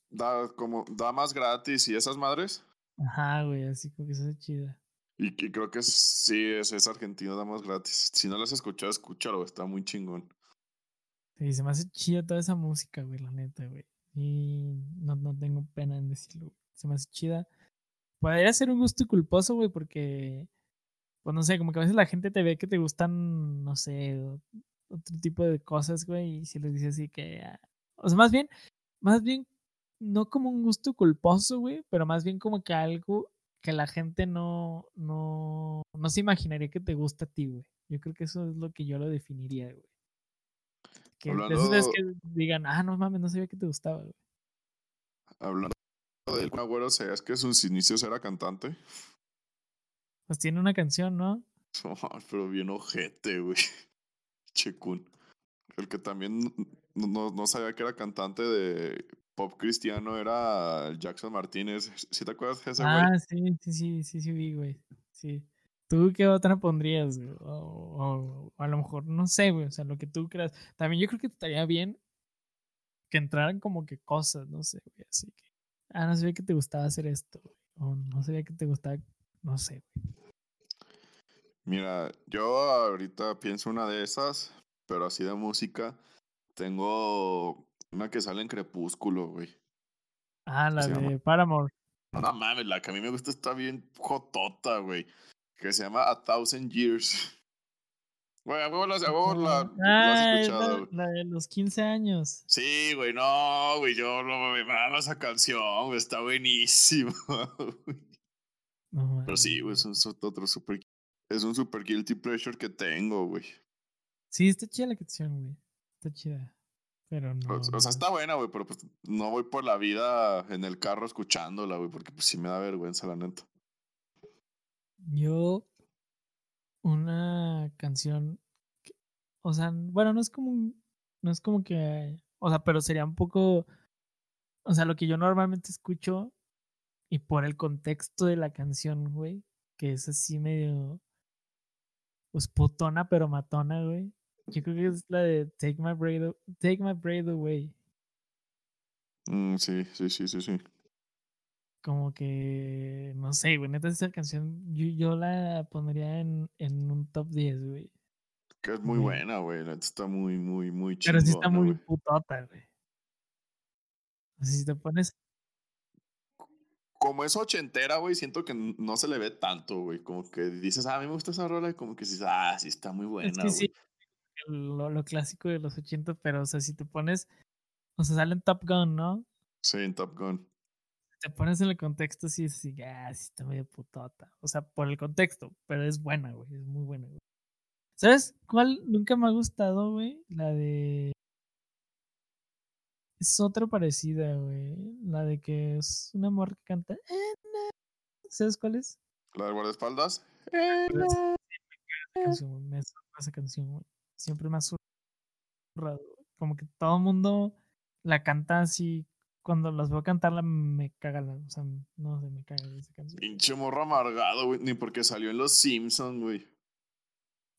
da, como damas gratis y esas madres. Ajá, güey, así como que eso es chida. Y, que creo que es- sí, es, es argentino, damas gratis. Si no las has escuchado, escúchalo, está muy chingón. Sí, se me hace chida toda esa música, güey, la neta, güey. Y no, no tengo pena en decirlo, güey. Se me hace chida. Podría ser un gusto culposo, güey, porque, pues no sé, como que a veces la gente te ve que te gustan, no sé, otro tipo de cosas, güey, y si les dices así que, ah, o sea, más bien, más bien, no como un gusto culposo, güey, pero más bien como que algo que la gente no, no, no se imaginaría que te gusta a ti, güey. Yo creo que eso es lo que yo lo definiría, güey. Que Hablando- que digan, ah, no mames, no sabía que te gustaba, güey. Hablando del Kun Agüero, ¿sabías que sus inicios era cantante? Pues tiene una canción, ¿no? Pero bien ojete, güey. Chekun. El que también no, no- no sabía que era cantante de pop cristiano era Jackson Martínez. ¿Sí te acuerdas de ese güey? Ah, sí, sí, sí, sí, sí, vi, güey. Sí. ¿Tú qué otra pondrías, güey? O, o- o a lo mejor, no sé, güey, o sea, lo que tú creas. También yo creo que estaría bien que entraran como que cosas, no sé, güey, así que. Ah, no sabía que te gustaba hacer esto, güey. O no sabía que te gustaba, no sé, güey. Mira, yo ahorita pienso una de esas, pero así de música. Tengo una que sale en Crepúsculo, güey. Ah, la se llama? de Paramore. No, no mames, la que a mí me gusta está bien jotota, güey. Que se llama A Thousand Years. Güey, a huevo la, has Ah, es escuchado, la, de los 15 años. Sí, güey, no, güey, yo no me mama esa canción, güey, está buenísima. güey. No, Pero sí, güey, es un otro super. Es un super guilty pleasure que tengo, güey. Sí, está chida la canción, güey. Está chida. Pero no. O, sea, está buena, güey, pero pues no voy por la vida en el carro escuchándola, güey, porque pues sí me da vergüenza, la neta. Yo, una canción, que- o sea, bueno, no es como, no es como que, o sea, pero sería un poco, o sea, lo que yo normalmente escucho y por el contexto de la canción, güey, que es así medio, pues putona pero matona, güey. Yo creo que es la de Take My Breath, Take My Breath Away. Mm, sí, sí, sí, sí, sí. Como que, no sé, güey, neta esa canción yo, yo la pondría en, en un top 10, güey. Que es muy buena, güey. Neta está muy, muy, muy Pero sí está muy putota, güey. O sea, si te pones. como es ochentera, güey, siento que no se le ve tanto, güey. Como que dices, ah, a mí me gusta esa rola, y como que dices, ah, sí está muy buena, Es que güey. sí, lo, lo clásico de los 80, pero o sea, si te pones, o sea, sale en Top Gun, ¿no? Sí, en Top Gun. Te pones en el contexto, sí, sí, ah, sí está medio putota. O sea, por el contexto, pero es buena, güey, es muy buena, güey. ¿Sabes cuál nunca me ha gustado, güey? La de... Es otra parecida, güey. La de que es una morra que canta... "Eh, na". ¿Sabes cuál es? La de guardaespaldas. Pero es- esa canción, güey, Siempre me ha zurrado, güey. Como que todo el mundo la canta así. Cuando las veo cantarla me caga la. O sea, no sé, me caga esa canción. Pinche morro amargado, güey. Ni porque salió en Los Simpsons, güey.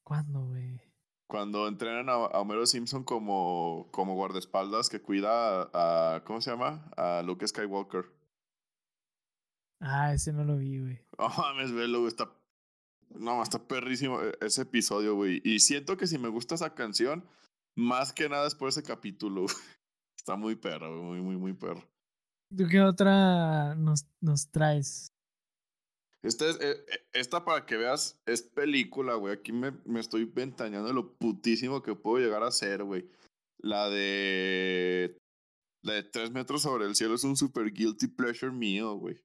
¿Cuándo, güey? Cuando entrenan a, a Homero Simpson como, como guardaespaldas que cuida a, a- ¿Cómo se llama? A Luke Skywalker. Ah, ese no lo vi, güey. No mames, velo, güey. Está. No, está perrísimo e- ese episodio, güey. Y siento que si me gusta esa canción, más que nada es por ese capítulo. güey. Está muy perro, güey. Muy, muy, muy perro. ¿Tú qué otra nos, nos traes? Este es, eh, eh, esta para que veas es película, güey. Aquí me, me estoy ventaneando de lo putísimo que puedo llegar a ser, güey. La de. La de tres metros sobre el cielo es un super guilty pleasure mío, güey.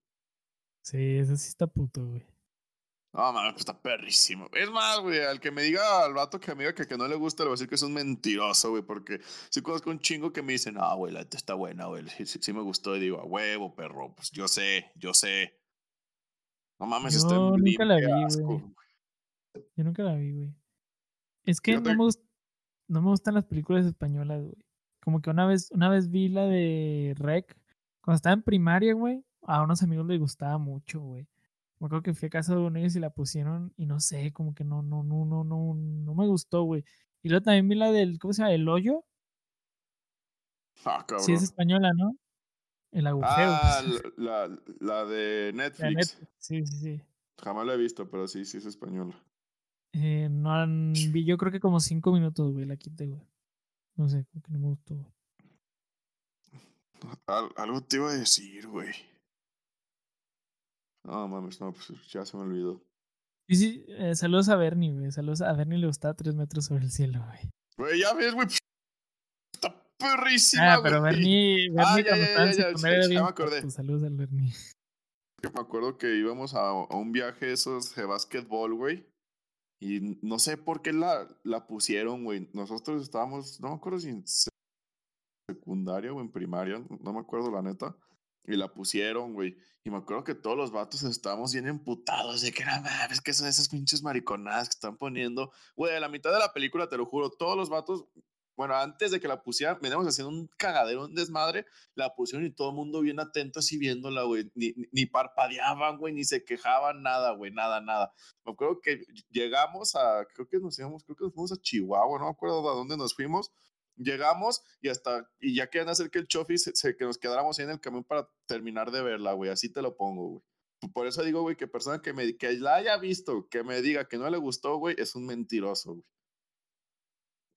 Sí, ese sí está puto, güey. No, mames, pues está perrísimo. Es más, güey, al que me diga, al vato que me diga que, que no le gusta, le voy a decir que es un mentiroso, güey, porque sí conozco un chingo que me dicen, ah, güey, la está buena, güey, sí, sí- sí me gustó, y digo, a huevo, perro, pues yo sé, yo sé. No mames, está Yo en nunca la vi, asco. Yo nunca la vi, güey. Es que no me, gust- no me gustan las películas españolas, güey. Como que una vez, una vez vi la de Rec. Cuando estaba en primaria, güey. A unos amigos les gustaba mucho, güey. Me acuerdo que fui a casa de uno de ellos y la pusieron y no sé, como que no, no, no, no, no, no me gustó, güey. Y luego también vi la del, ¿cómo se llama? El hoyo. Ah, cabrón. Sí, es española, ¿no? El agujero. Ah, la, la, la de la Netflix. Sí, sí, sí. Jamás la he visto, pero sí, sí es española. Eh, no vi yo creo que como cinco minutos, güey, la quité, güey. No sé, como que no me gustó, güey. Al- algo te iba a decir, güey. No mames, no, pues ya se me olvidó. Y sí, eh, saludos a Bernie, güey. Saludos a Bernie le gustaba tres metros sobre el cielo, güey. Güey, ya ves, güey. Está perrísima, Ah, pero. Bernie, Bernie Ah, ya, ya, ya, me acordé. puto. Saludos al Bernie. Yo me acuerdo que íbamos a, a un viaje esos de básquetbol, güey. Y no sé por qué la, la pusieron, güey. Nosotros estábamos, no me acuerdo si en se- secundaria o en primaria, no me acuerdo la neta. Y la pusieron, güey. Y me acuerdo que todos los vatos estábamos bien emputados de que era mames, que son esas pinches mariconadas que están poniendo. Güey, a la mitad de la película, te lo juro, todos los vatos, bueno, antes de que la pusieran, veníamos haciendo un cagadero, un desmadre la pusieron y todo el mundo bien atento así viéndola, güey. Ni- ni parpadeaban, güey, ni se quejaban, nada, güey, nada, nada. Me acuerdo que llegamos a, creo que nos íbamos, creo que nos fuimos a Chihuahua, no me acuerdo a dónde nos fuimos. Llegamos y hasta, y ya querían hacer que el chofi, se, se- que nos quedáramos ahí en el camión para terminar de verla, güey. Así te lo pongo, güey. Por eso digo, güey, que persona que, me, que la haya visto, que me diga que no le gustó, güey, es un mentiroso, güey.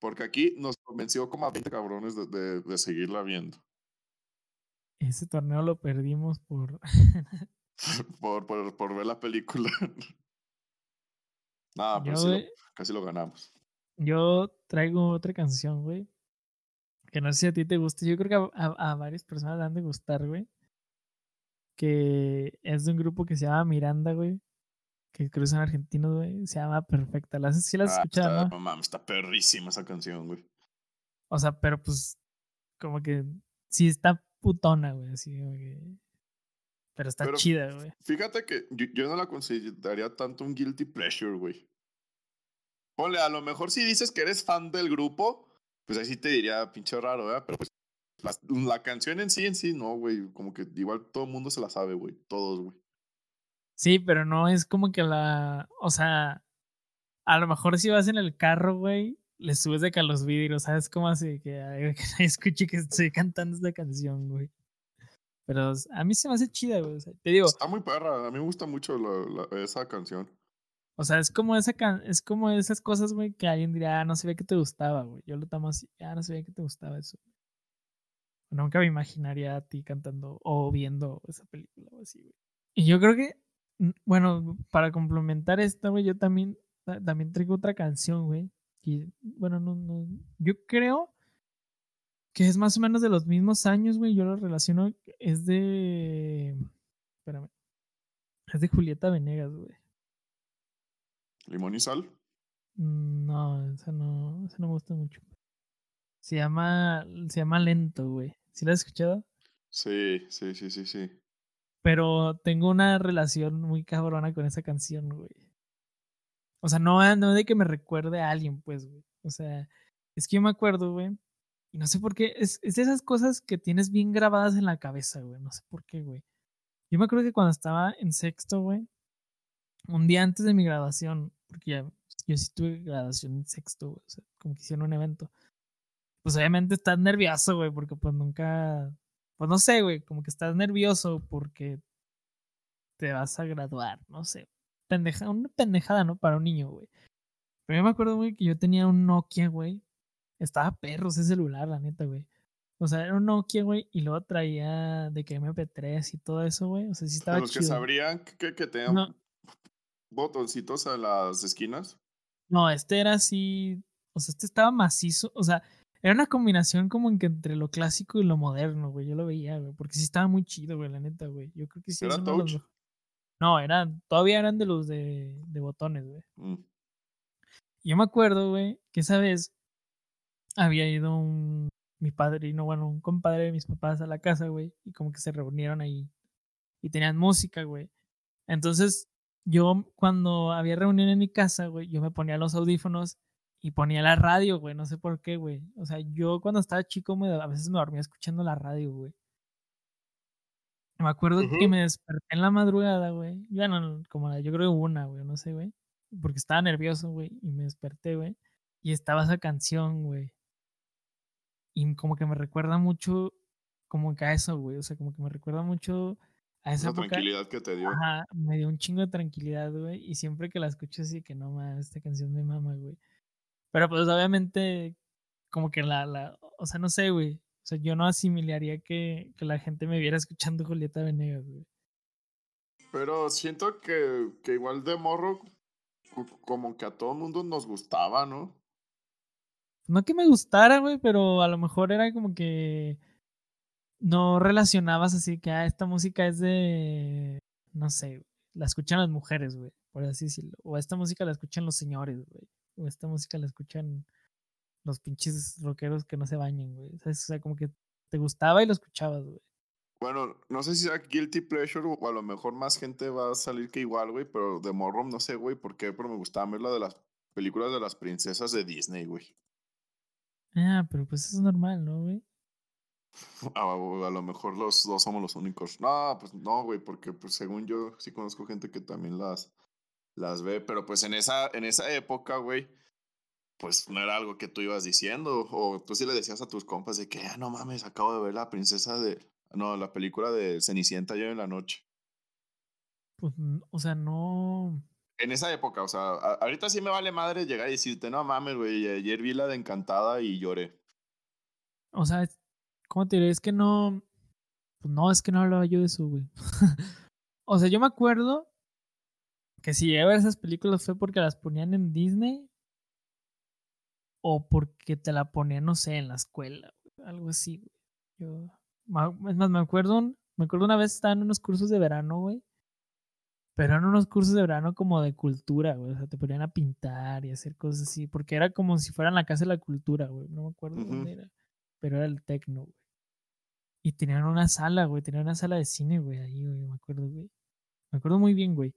Porque aquí nos convenció como a 20 cabrones de, de- de seguirla viendo. Ese torneo lo perdimos por. por, por, por ver la película. Nada, pero yo, sí lo- casi lo ganamos. yo traigo otra canción, güey. Que no sé si a ti te guste. Yo creo que a, a- a varias personas le han de gustar, güey. Que es de un grupo que se llama Miranda, güey. Que son argentinos, güey. Se llama Perfecta. ¿Las, sí las has Ah, escuchado, está, no? mames, está perrísima esa canción, güey. O sea, pero pues, como que sí está putona, güey, así que... Pero está Pero- chida, güey. Fíjate que yo, yo no la consideraría tanto un guilty pleasure, güey. Ponle, a lo mejor si dices que eres fan del grupo, pues ahí sí te diría pinche raro, ¿verdad? Pero pues la, la canción en sí, en sí, no, güey. Como que igual todo el mundo se la sabe, güey. Todos, güey. Sí, pero no es como que la... O sea, a lo mejor si vas en el carro, güey, le subes de que a los vidrios, ¿sabes? Como así que, ay, que nadie escuche que estoy cantando esta canción, güey. Pero a mí se me hace chida, güey. o sea, te digo, Está muy perra. A mí me gusta mucho la- la- esa canción. O sea, es como esa can- es como esas cosas, güey, que alguien diría, ah, no sabía que te gustaba, güey. Yo lo tomo así, ah, no sabía que te gustaba eso. Nunca me imaginaría a ti cantando o viendo esa película o así, güey. Y yo creo que, bueno, para complementar esta, güey, yo también, ta- también traigo otra canción, güey. Y, bueno, no, no, yo creo que es más o menos de los mismos años, güey. Yo lo relaciono, es de, espérame, es de Julieta Venegas, güey. Limón y sal. Mm, No, esa no, esa no me gusta mucho. Se llama, se llama Lento, güey. ¿Sí la has escuchado? Sí, sí, sí, sí, sí. Pero tengo una relación muy cabrona con esa canción, güey. O sea, no, no de que me recuerde a alguien, pues, güey. O sea, es que yo me acuerdo, güey. Y no sé por qué. Es, es de esas cosas que tienes bien grabadas en la cabeza, güey. No sé por qué, güey. Yo me acuerdo que cuando estaba en sexto, güey. Un día antes de mi graduación. Porque ya, yo sí tuve graduación en sexto, güey. O sea, como que hicieron un evento. Pues obviamente estás nervioso, güey. Porque pues nunca. Pues no sé, güey. Como que estás nervioso porque te vas a graduar, no sé. Pendeja, una pendejada, ¿no? Para un niño, güey. Pero yo me acuerdo, güey, que yo tenía un Nokia, güey. Estaba perro ese celular, la neta, güey. O sea, era un Nokia, güey, y luego traía de que MP3 y todo eso, güey. O sea, sí estaba Los que sabrían que, que tenían No. Botoncitos a las esquinas. No, este era así. O sea, este estaba macizo. O sea, era una combinación como en que entre lo clásico y lo moderno, güey. Yo lo veía, güey. Porque sí estaba muy chido, güey, la neta, güey. Yo creo que sí ¿Era uno de los touch? No, eran, todavía eran de los de, de botones, güey. Mm. Yo me acuerdo, güey, que esa vez había ido un, mi padrino, bueno, un compadre de mis papás a la casa, güey, y como que se reunieron ahí y tenían música, güey. Entonces, yo cuando había reunión en mi casa, güey, yo me ponía los audífonos y ponía la radio, güey, no sé por qué, güey. O sea, yo cuando estaba chico me, a veces me dormía escuchando la radio, güey. Me acuerdo que me desperté en la madrugada, güey. Ya no, como la, yo creo una, güey, no sé, güey. Porque estaba nervioso, güey, y me desperté, güey. Y estaba esa canción, güey. Y como que me recuerda mucho, como que a eso, güey. O sea, como que me recuerda mucho a esa época. tranquilidad que te dio. Ajá, me dio un chingo de tranquilidad, güey. Y siempre que la escucho así que no mames, esta canción me mama, güey. Pero pues obviamente, como que la, la, o sea, no sé, güey. O sea, yo no asimilaría que, que la gente me viera escuchando Julieta Venegas, güey. Pero siento que, que igual de morro, co- como que a todo el mundo nos gustaba, ¿no? No que me gustara, güey, pero a lo mejor era como que no relacionabas así que ah, esta música es de, no sé, la escuchan las mujeres, güey, por así decirlo. O esta música la escuchan los señores, güey. O esta música la escuchan los pinches rockeros que no se bañen, güey. O sea, como que te gustaba y lo escuchabas, güey. Bueno, no sé si sea guilty pleasure o a lo mejor más gente va a salir que igual, güey, pero de morro no sé, güey, por qué, pero me gustaba ver la de las películas de las princesas de Disney, güey. Ah, pero pues eso es normal, ¿no, güey? A, a lo mejor los dos somos los únicos. No, pues no, güey, porque pues según yo sí conozco gente que también las, las ve, pero pues en esa, en esa época, güey, pues no era algo que tú ibas diciendo, o tú sí le decías a tus compas de que, ah, no mames, acabo de ver la princesa de, no, la película de Cenicienta ayer en la noche. Pues, o sea, no. En esa época, o sea, a- ahorita sí me vale madre llegar y decirte, no mames, güey, ayer vi la de Encantada y lloré. O sea, es- ¿cómo te diré? Es que no. Pues no, es que no hablaba yo de eso, güey. o sea, yo me acuerdo que si llegué a ver esas películas fue porque las ponían en Disney o porque te la ponían, no sé, en la escuela, güey, algo así, güey. Yo, es más, me acuerdo, me acuerdo una vez estaba en unos cursos de verano, güey. Pero eran unos cursos de verano como de cultura, güey. O sea, te ponían a pintar y hacer cosas así. Porque era como si fueran la casa de la cultura, güey. No me acuerdo dónde era. Pero era el tecno, güey. Y tenían una sala, güey. Tenían una sala de cine, güey. Ahí, güey. Me acuerdo, güey. Me acuerdo muy bien, güey.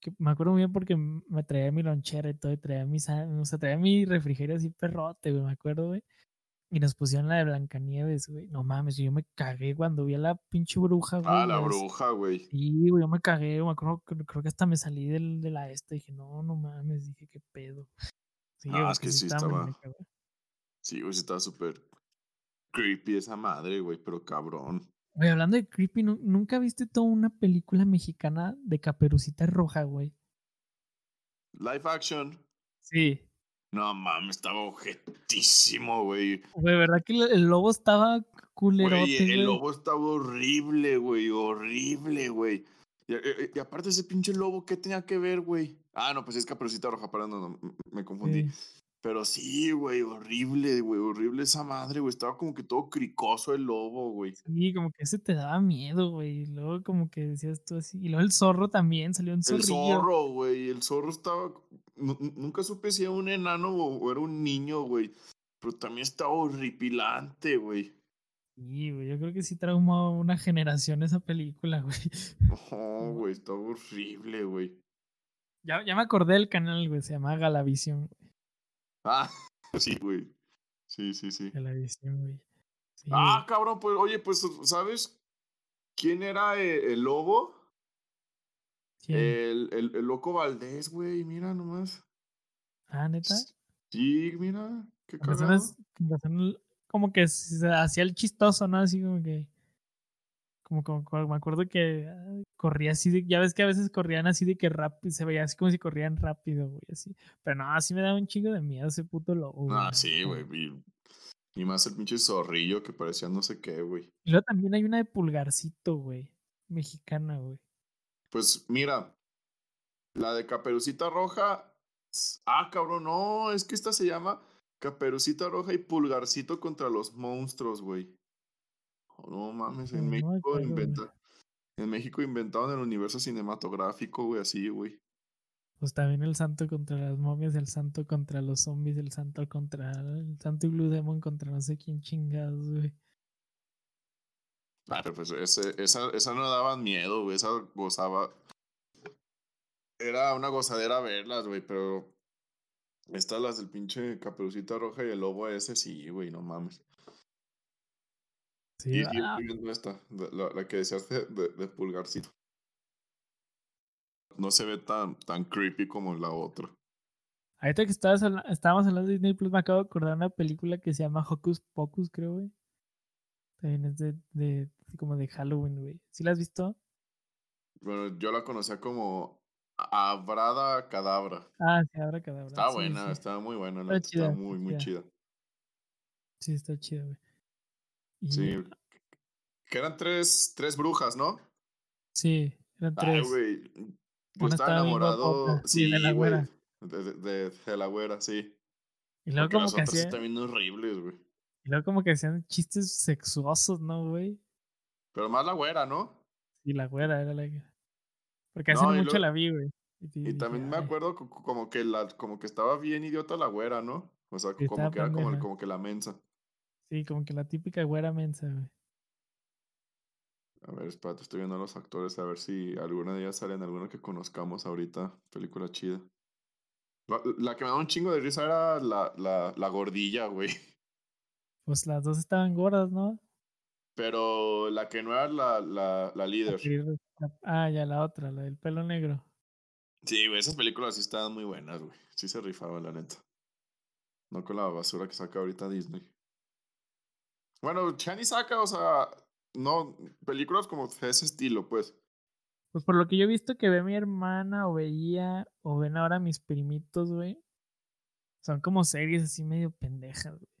Que me acuerdo muy bien porque me traía mi lonchera y todo. Y traía mi, o sea, traía mi refrigerio así perrote, güey. Me acuerdo, güey. Y nos pusieron la de Blancanieves, güey. No mames, yo me cagué cuando vi a la pinche bruja, güey. Ah, la bruja, güey. Sí, güey, yo me cagué, me acuerdo, creo que hasta me salí del, de la esta, dije, no, no mames, dije, qué pedo. Sí, Ah, es que sí estaba- güey. Sí, güey, sí estaba súper creepy esa madre, güey, pero cabrón. Güey, hablando de creepy, ¿nu- ¿nunca viste toda una película mexicana de Caperucita Roja, güey? Live action. Sí. No mames, estaba objetísimo, güey. Güey, ¿verdad que el, lobo estaba culerote, Güey, el lobo estaba horrible, güey, horrible, güey. Y, y- y aparte ese pinche lobo, ¿qué tenía que ver, güey? Ah, no, pues es Caperucita Roja, perdón, no, no, me confundí. Sí. Pero sí, güey, horrible, güey, horrible esa madre, güey. Estaba como que todo cricoso el lobo, güey. Sí, como que ese te daba miedo, güey. Y luego como que decías tú así. Y luego el zorro también, salió un El zorrillo. zorro, güey, el zorro estaba... nu- nu- Nunca supe si era un enano o, o era un niño, güey. Pero también estaba horripilante, güey. Sí, güey, yo creo que sí traumó a una generación esa película, güey. No, güey, estaba horrible, güey. Ya, ya me acordé del canal, güey, se llama Galavisión. güey. Ah, sí, güey. Sí, sí, sí. Galavisión, güey. Sí, Ah, cabrón, pues, oye, pues, ¿sabes quién era eh, el lobo? ¿quién? El, el, el loco Valdés, güey, mira nomás. ah, neta. Sí, mira, qué cagado. como que se hacía el chistoso, ¿no? Así como que. Como, como, como- me acuerdo que ah, corría así de. Ya ves que a veces corrían así de que rápido. Se veía así como si corrían rápido, güey. Así. Pero no, así me daba un chingo de miedo ese puto lobo. Ah, güey, sí, neta, güey. Y, y más el pinche zorrillo que parecía no sé qué, güey. Y luego también hay una de pulgarcito, güey. Mexicana, güey. Pues mira, la de Caperucita Roja. Ah, cabrón, no, es que esta se llama Caperucita Roja y Pulgarcito contra los monstruos, güey. Oh, no mames, en No, no México. En México inventaron el universo cinematográfico, güey, así, güey. Pues también el santo contra las momias, el santo contra los zombies, el santo contra el santo y Blue Demon contra no sé quién chingados, güey. Ah, pero pues ese, esa, esa no daban miedo, güey. Esa gozaba. Era una gozadera verlas, güey, pero. Estas las del pinche Caperucita Roja y el lobo ese, sí, güey, no mames. Sí, Y, y ah, estoy viendo esta, la, la que decías de, de, de pulgarcito. No se ve tan, tan creepy como la otra. Ahorita que estábamos hablando de Disney Plus, me acabo de acordar de una película que se llama Hocus Pocus, creo, güey. También es de, como de Halloween, güey. ¿Sí la has visto? Bueno, yo la conocía como Abrada Cadabra. Ah, sí, Abra Cadabra. Estaba sí, buena, sí. estaba muy buena, Está chida, muy, está muy chida. chida. Sí, está chida, güey. Sí. Que eran tres, tres brujas, ¿no? Sí, eran Ay, tres. güey. Yo estaba enamorado. sí, Sí, de la güera. De, de, la güera, sí. y luego Porque como las que otras hacía, están bien horribles, güey. y luego como que hacían chistes sexuosos, ¿no, güey? Pero más la güera, ¿no? Y la güera era la que. Porque hace No, mucho luego- la vi, güey. Y, también me "Ay". acuerdo co- como que la, como que estaba bien idiota la güera, ¿no? O sea, Sí, como que era como, como que la mensa. Sí, como que la típica güera mensa, güey. A ver, espérate, estoy viendo a los actores a ver si alguna de ellas sale en alguna que conozcamos ahorita. Película chida. La, la que me da un chingo de risa era la, la, la gordilla, güey. Pues las dos estaban gordas, ¿no? Pero la que no era la, la, la líder. Ah, ya la otra, la del pelo negro. Sí, güey, esas películas sí estaban muy buenas, güey. Sí se rifaban, la neta. No con la basura que saca ahorita Disney. Bueno, Chani saca, o sea, no, películas como de ese estilo, pues. Pues por lo que yo he visto que ve mi hermana o veía o ven ahora mis primitos, güey. Son como series así medio pendejas, güey.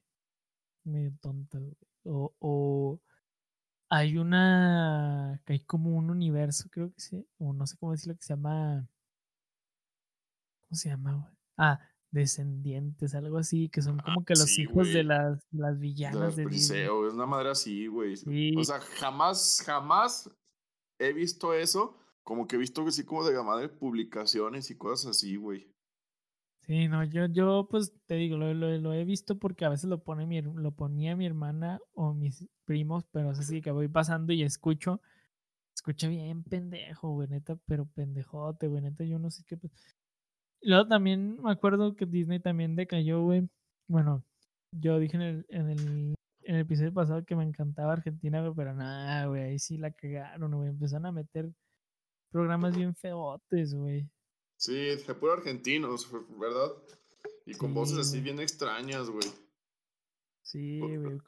Medio tontas, güey. O, o hay una que hay como un universo, creo que sí, o no sé cómo decirlo, que se llama. ¿Cómo se llama, güey? Ah, Descendientes, algo así, que son Ah, como que los sí, hijos de las, las villanas de Disney. Es una madre así, güey. Sí. O sea, jamás, jamás he visto eso. Como que he visto así como de madre publicaciones y cosas así, güey. Sí, no, yo, yo pues te digo, lo, lo, lo he visto porque a veces lo pone mi, lo ponía mi hermana o mis primos, pero es así que voy pasando y escucho, escucho bien pendejo, güey, neta, pero pendejote, güey, neta, yo no sé qué. Luego también me acuerdo que Disney también decayó, güey. Bueno, yo dije en el, en el, en el episodio pasado que me encantaba Argentina, güey, pero nada, güey, ahí sí la cagaron, güey, empezaron a meter programas bien feotes, güey. Sí, de puro argentinos, ¿verdad? Y con Sí, voces así bien extrañas, güey. Sí, güey.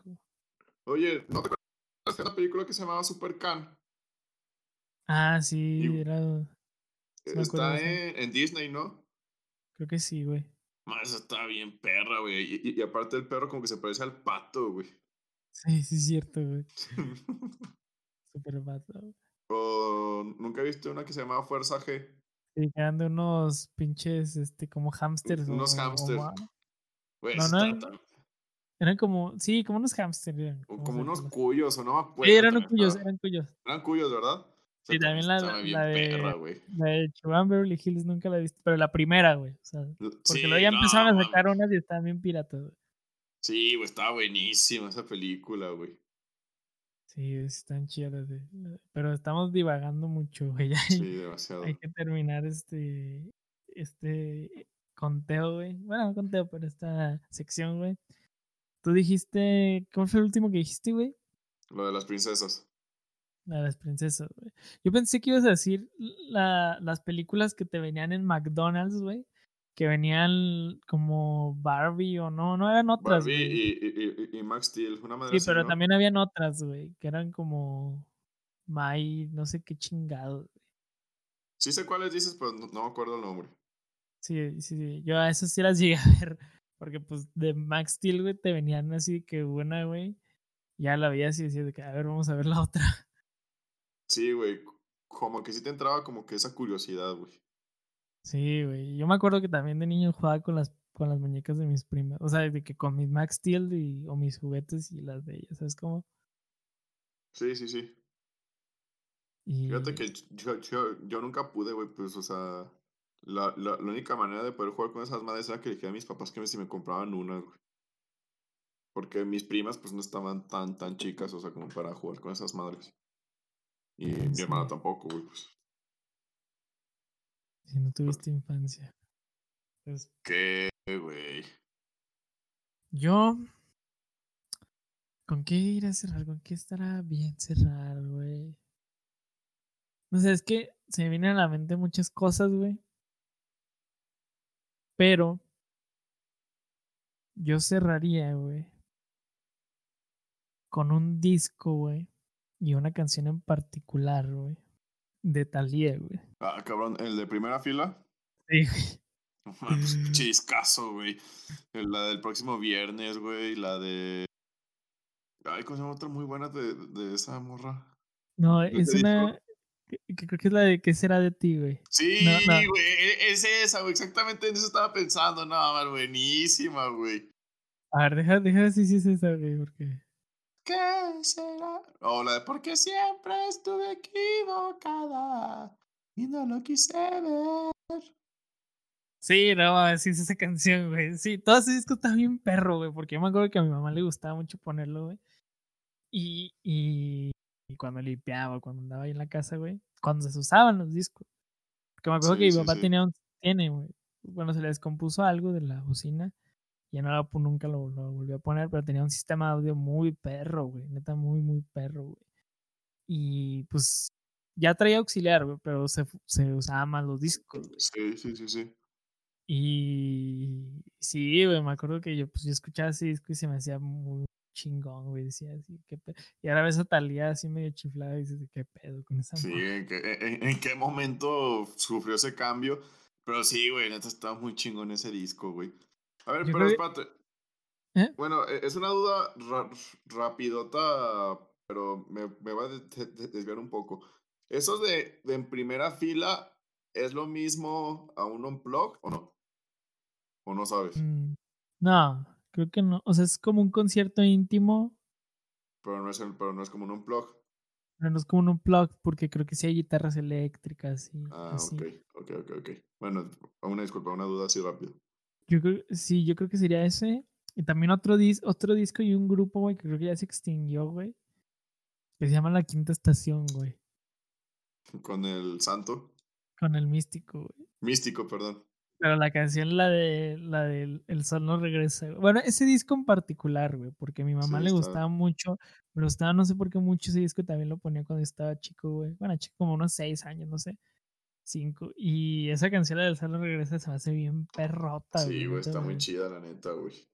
Oye, ¿no te acuerdas de una película que se llamaba Super Can? Ah, sí, Y- era. Está en Disney, ¿no? Creo que sí, güey. Esa está bien perra, güey. Y, y- y aparte el perro como que se parece al pato, güey. Sí, sí, es cierto, güey. Súper vato, güey. O, ¿Nunca viste una que se llamaba Fuerza G? Sí, que eran de unos pinches, este, como hamsters. Unos o- hamsters. Güey, No, no eran- tan- Eran como, sí, como unos hamsters. eran, o como unos cuyos, o no me acuerdo. Sí, eran también cuyos, eran cuyos. Eran cuyos, ¿verdad? Sí, también la, bien de, perra, güey. la de Beverly Hills nunca la he visto, pero la primera, güey. O sea, porque Sí, luego ya no, empezaron a sacar unas y estaban bien piratas, güey. Sí, güey, estaba buenísima esa película, güey. Sí, están chidas, güey. Pero estamos divagando mucho, güey. Ya Sí, hay, demasiado. hay que terminar este, este conteo, güey. Bueno, no conteo, pero esta sección, güey. Tú dijiste, ¿cuál fue el último que dijiste, güey? Lo de las princesas. De las princesas, güey. Yo pensé que ibas a decir la, las películas que te venían en McDonald's, güey. Que venían como Barbie o no, no eran otras, Barbie güey. y, y, y- y Max Steel, una madre Sí, así, pero ¿no? también habían otras, güey, que eran como My, no sé qué chingado. Sí sé cuáles dices, pero no, no me acuerdo el nombre. Sí, sí, sí. Yo a esas sí las llegué a ver. Porque pues de Max Steel, güey, te venían así que una, güey. Ya la veías y decías de que, a ver, vamos a ver la otra. Sí, güey. Como que sí te entraba como que esa curiosidad, güey. Sí, güey. Yo me acuerdo que también de niño jugaba con las, con las muñecas de mis primas. O sea, de que con mis Max Steel y, o mis juguetes y las de ellas, ¿sabes cómo? Sí, sí, sí. Y... Fíjate que yo, yo, yo nunca pude, güey, pues, o sea, la, la, la única manera de poder jugar con esas madres era que le dije a mis papás que me, si me compraban unas, güey. Porque mis primas, pues, no estaban tan, tan chicas, o sea, como para jugar con esas madres. Y mi Sí. hermana tampoco, güey, pues. Si no tuviste infancia. Pues ¿Qué, güey? yo... ¿Con qué ir a cerrar? ¿Con qué estará bien cerrar, güey? No sé, es que se me vienen a la mente muchas cosas, güey. Pero yo cerraría, güey, con un disco, güey, y una canción en particular, güey, de Thalía, güey. Ah, cabrón, el de primera fila. Sí, güey. No mames, pinche discazo, güey. La del próximo viernes, güey. La de. Ay, ¿cómo se llama otra muy buena de, de esa morra? No, ¿De es una... Que, creo que es la de ¿Qué será de ti, güey? Sí, No, no. güey, e- es esa, güey. Exactamente en eso estaba pensando. No, man, buenísima, güey. A ver, deja, deja si sí es esa, güey, porque... ¿Qué será? O la de porque siempre estuve equivocada y no lo quise ver. Sí, no, mames, sí es esa canción, güey. Sí, todo ese disco está bien perro, güey, porque yo me acuerdo que a mi mamá le gustaba mucho ponerlo, güey. Y, y, y cuando limpiaba, cuando andaba ahí en la casa, güey, cuando se usaban los discos. Porque me acuerdo Sí, que mi sí, papá sí. tenía un, tiene, güey. Bueno, se le descompuso algo de la bocina. Ya no lo, nunca lo, lo volvió a poner, pero tenía un sistema de audio muy perro, güey. Neta, muy, muy perro, güey. Y pues ya traía auxiliar, güey, pero se, se usaban más los discos, güey. Sí, sí, sí, sí. Y sí, güey, me acuerdo que yo, pues, yo escuchaba ese disco y se me hacía muy chingón, güey. Decía así, qué pedo. Y ahora ves a Talía así medio chiflada y dices, qué pedo con esa Sí, morra?". ¿en qué, en- en qué momento sufrió ese cambio? Pero sí, güey, neta estaba muy chingón ese disco, güey. A ver, Yo pero espérate. ¿Eh? Bueno, e- es una duda ra- rapidota, pero me, me va a de- de- de- desviar un poco. ¿Esos de, de en primera fila es lo mismo a un unplug o no? ¿O no sabes? Mm, No, creo que no. O sea, es como un concierto íntimo, Pero no es, el, pero no es como un unplug. pero no es como un unplugged porque creo que sí hay guitarras eléctricas y Ah, así. ok, ok, ok, ok. Bueno, una disculpa, una duda así rápido. Yo creo, sí, yo creo que sería ese. Y también otro, dis otro disco y un grupo, güey, que creo que ya se extinguió, güey. Que se llama La Quinta Estación, güey. Con el santo. Con el místico, güey. Místico, perdón. Pero la canción, la de la del El Sol no regresa. güey. Bueno, ese disco en particular, güey, porque a mi mamá Sí, le gustaba mucho. Me gustaba, no sé por qué mucho ese disco también lo ponía cuando estaba chico, güey. Bueno, chico, como unos seis años, no sé. Cinco. Y esa canción, la del Sol no regresa, se me hace bien perrota, Sí, güey, está muy chida, la neta, güey.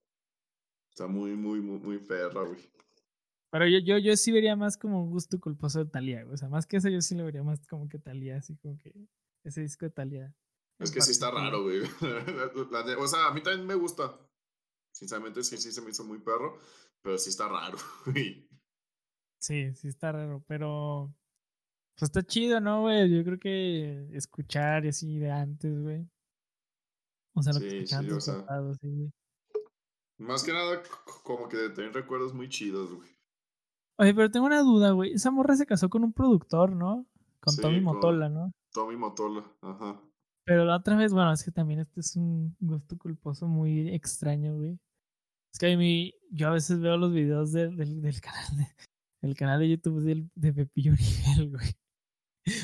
Está muy, muy, muy, muy perra, güey. Pero yo, yo, yo sí vería más como un gusto culposo de Talía, güey. O sea, más que eso, yo sí lo vería más como que Talía, así como que ese disco de Talía. Es que sí está raro, güey. O sea, a mí también me gusta. Sinceramente, sí, sí se me hizo muy perro. Pero sí está raro, güey. Sí, sí está raro, pero Pues está chido, ¿no, güey? Yo creo que escuchar y así de antes, güey. O sea, lo que Sí, escuchaban sí, o sea. así, güey. Más que nada, como que tienen recuerdos muy chidos, güey. Oye, pero tengo una duda, güey. Esa morra se casó con un productor, ¿no? Con Sí, Tommy con- Motola, ¿no? Tommy Motola, ajá. Pero la otra vez, bueno, es que también este es un gusto culposo muy extraño, güey. Es que a mí, yo a veces veo los videos del, del, del canal de, del canal de YouTube del, de Pepillo Origel, güey.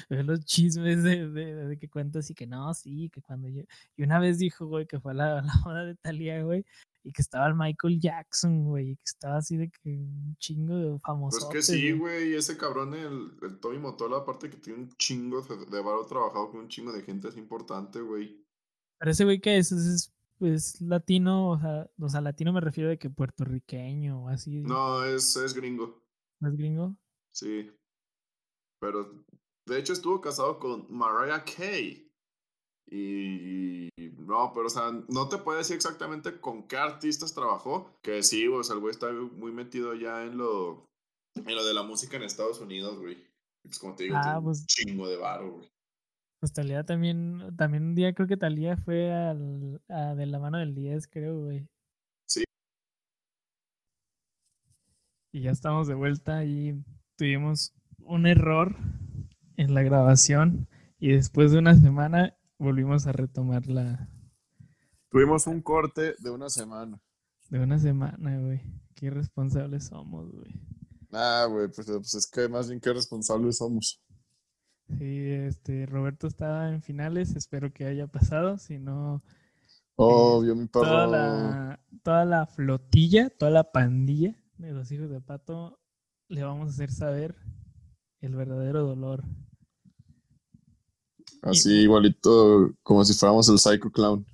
Los chismes de, de, de que cuenta así que no, sí, que cuando yo... Y una vez dijo, güey, que fue a la, la boda de Talía, güey, y que estaba el Michael Jackson, güey, y que estaba así de que un chingo de famosos. Pues que sí, güey, ese cabrón, el, el Tommy Motola, aparte que tiene un chingo de, varo trabajado con un chingo de gente, es importante, güey. Pero ese güey que es, es, es, pues latino, o sea, o sea, latino me refiero de que puertorriqueño o así. No, es, es gringo, ¿No es gringo? sí. Pero, de hecho, estuvo casado con Mariah Carey. Y, no, pero o sea, no te puedo decir exactamente con qué artistas trabajó, que sí, o sea, el güey está muy metido ya en lo, en lo de la música en Estados Unidos, güey. Pues como te digo, Ah, tiene un pues- chingo de varo, güey. Pues Talía también, también un día creo que Talía fue al, a de la mano del 10, creo, güey. Sí. Y ya estamos de vuelta y tuvimos un error en la grabación y después de una semana volvimos a retomar la Tuvimos un corte de una semana. de una semana, güey. Qué irresponsables somos, güey. Ah, güey, pues, pues es que más bien qué responsables somos. Sí, este Roberto estaba en finales, espero que haya pasado, si no Obvio, mi perro. toda la, toda la flotilla, toda la pandilla de los hijos de Pato le vamos a hacer saber el verdadero dolor. Así igualito como si fuéramos el Psycho Clown.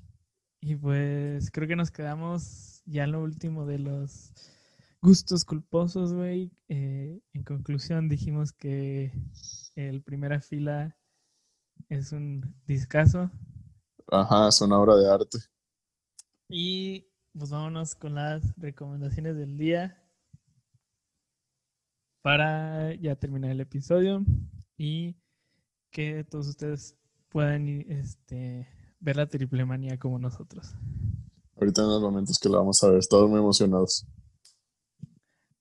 Y pues creo que nos quedamos ya en lo último de los gustos culposos, güey. Eh, en conclusión dijimos que el primera fila es un discazo. Ajá, es una obra de arte. Y pues vámonos con las recomendaciones del día para ya terminar el episodio y que todos ustedes puedan este, ver la triple manía como nosotros. Ahorita en los momentos que la vamos a ver, estamos muy emocionados.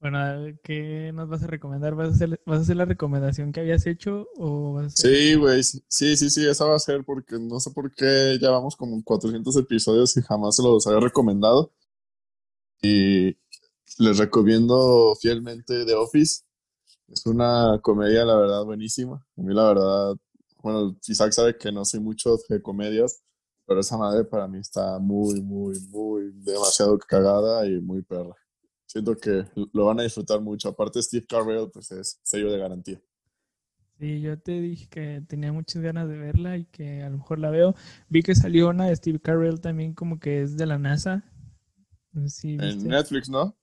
Bueno, ¿qué nos vas a recomendar? ¿Vas a hacer, vas a hacer la recomendación que habías hecho o vas a hacer... Sí, güey, sí, sí, sí, esa va a ser porque no sé por qué ya vamos como 400 episodios y jamás se los había recomendado. Y les recomiendo fielmente The Office. Es una comedia, la verdad, buenísima. A mí, la verdad, bueno, Isaac sabe que no soy mucho de comedias, pero esa madre para mí está muy, muy, muy demasiado cagada y muy perra. Siento que lo van a disfrutar mucho. Aparte, Steve Carell, pues es sello de garantía. Sí, yo te dije que tenía muchas ganas de verla y que a lo mejor la veo. Vi que salió una de Steve Carell también como que es de la NASA. No sé si En viste. Netflix, ¿no?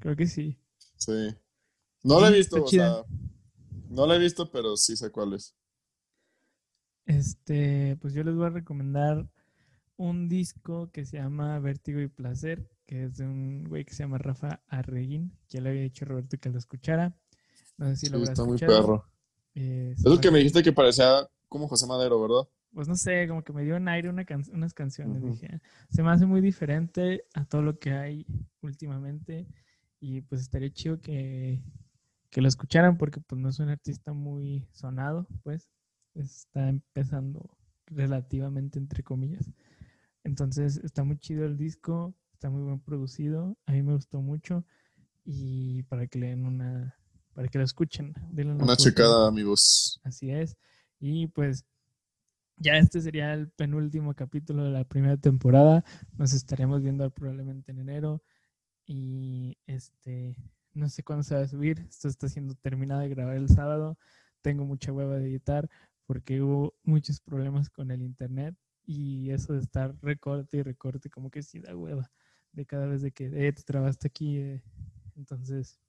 Creo que sí. Sí. No la he Sí, visto, o sea, no la he visto, pero sí sé cuál es. Este, pues yo les voy a recomendar un disco que se llama Vértigo y Placer, que es de un güey que se llama Rafa Arreguín. Ya le había dicho a Roberto que lo escuchara. No sé si Sí, lo habrá está muy perro. Eh, Es me que me dijiste que parecía como José Madero, ¿verdad? pues no sé, como que me dio en aire una can- unas canciones. Dije, se me hace muy diferente a todo lo que hay últimamente y pues estaría chido que, que lo escucharan porque pues no es un artista muy sonado, pues está empezando relativamente entre comillas. Entonces está muy chido el disco, está muy bien producido, a mí me gustó mucho y para que le den una, para que lo escuchen, denle Una oportunidad. checada, amigos. Así es. Y pues ya este sería el penúltimo capítulo de la primera temporada. Nos estaremos viendo probablemente en enero. Y este, no sé cuándo se va a subir. Esto está siendo terminado de grabar el sábado. Tengo mucha hueva de editar porque hubo muchos problemas con el internet. Y eso de estar recorte y recorte, como que sí da hueva. De cada vez de que eh, te trabaste aquí. eh. Entonces,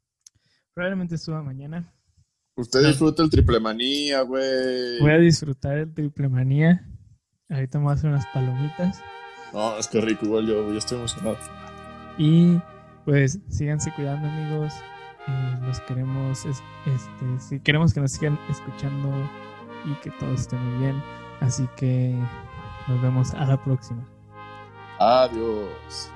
probablemente suba mañana. Usted No. disfruta el triple manía, güey. Voy a disfrutar el triple manía. Ahorita me voy a hacer unas palomitas. No, es que rico, igual yo, yo estoy emocionado. Y pues síganse cuidando amigos. Eh, los queremos, es- este, sí, queremos que nos sigan escuchando y que todo esté muy bien. Así que nos vemos a la próxima. Adiós.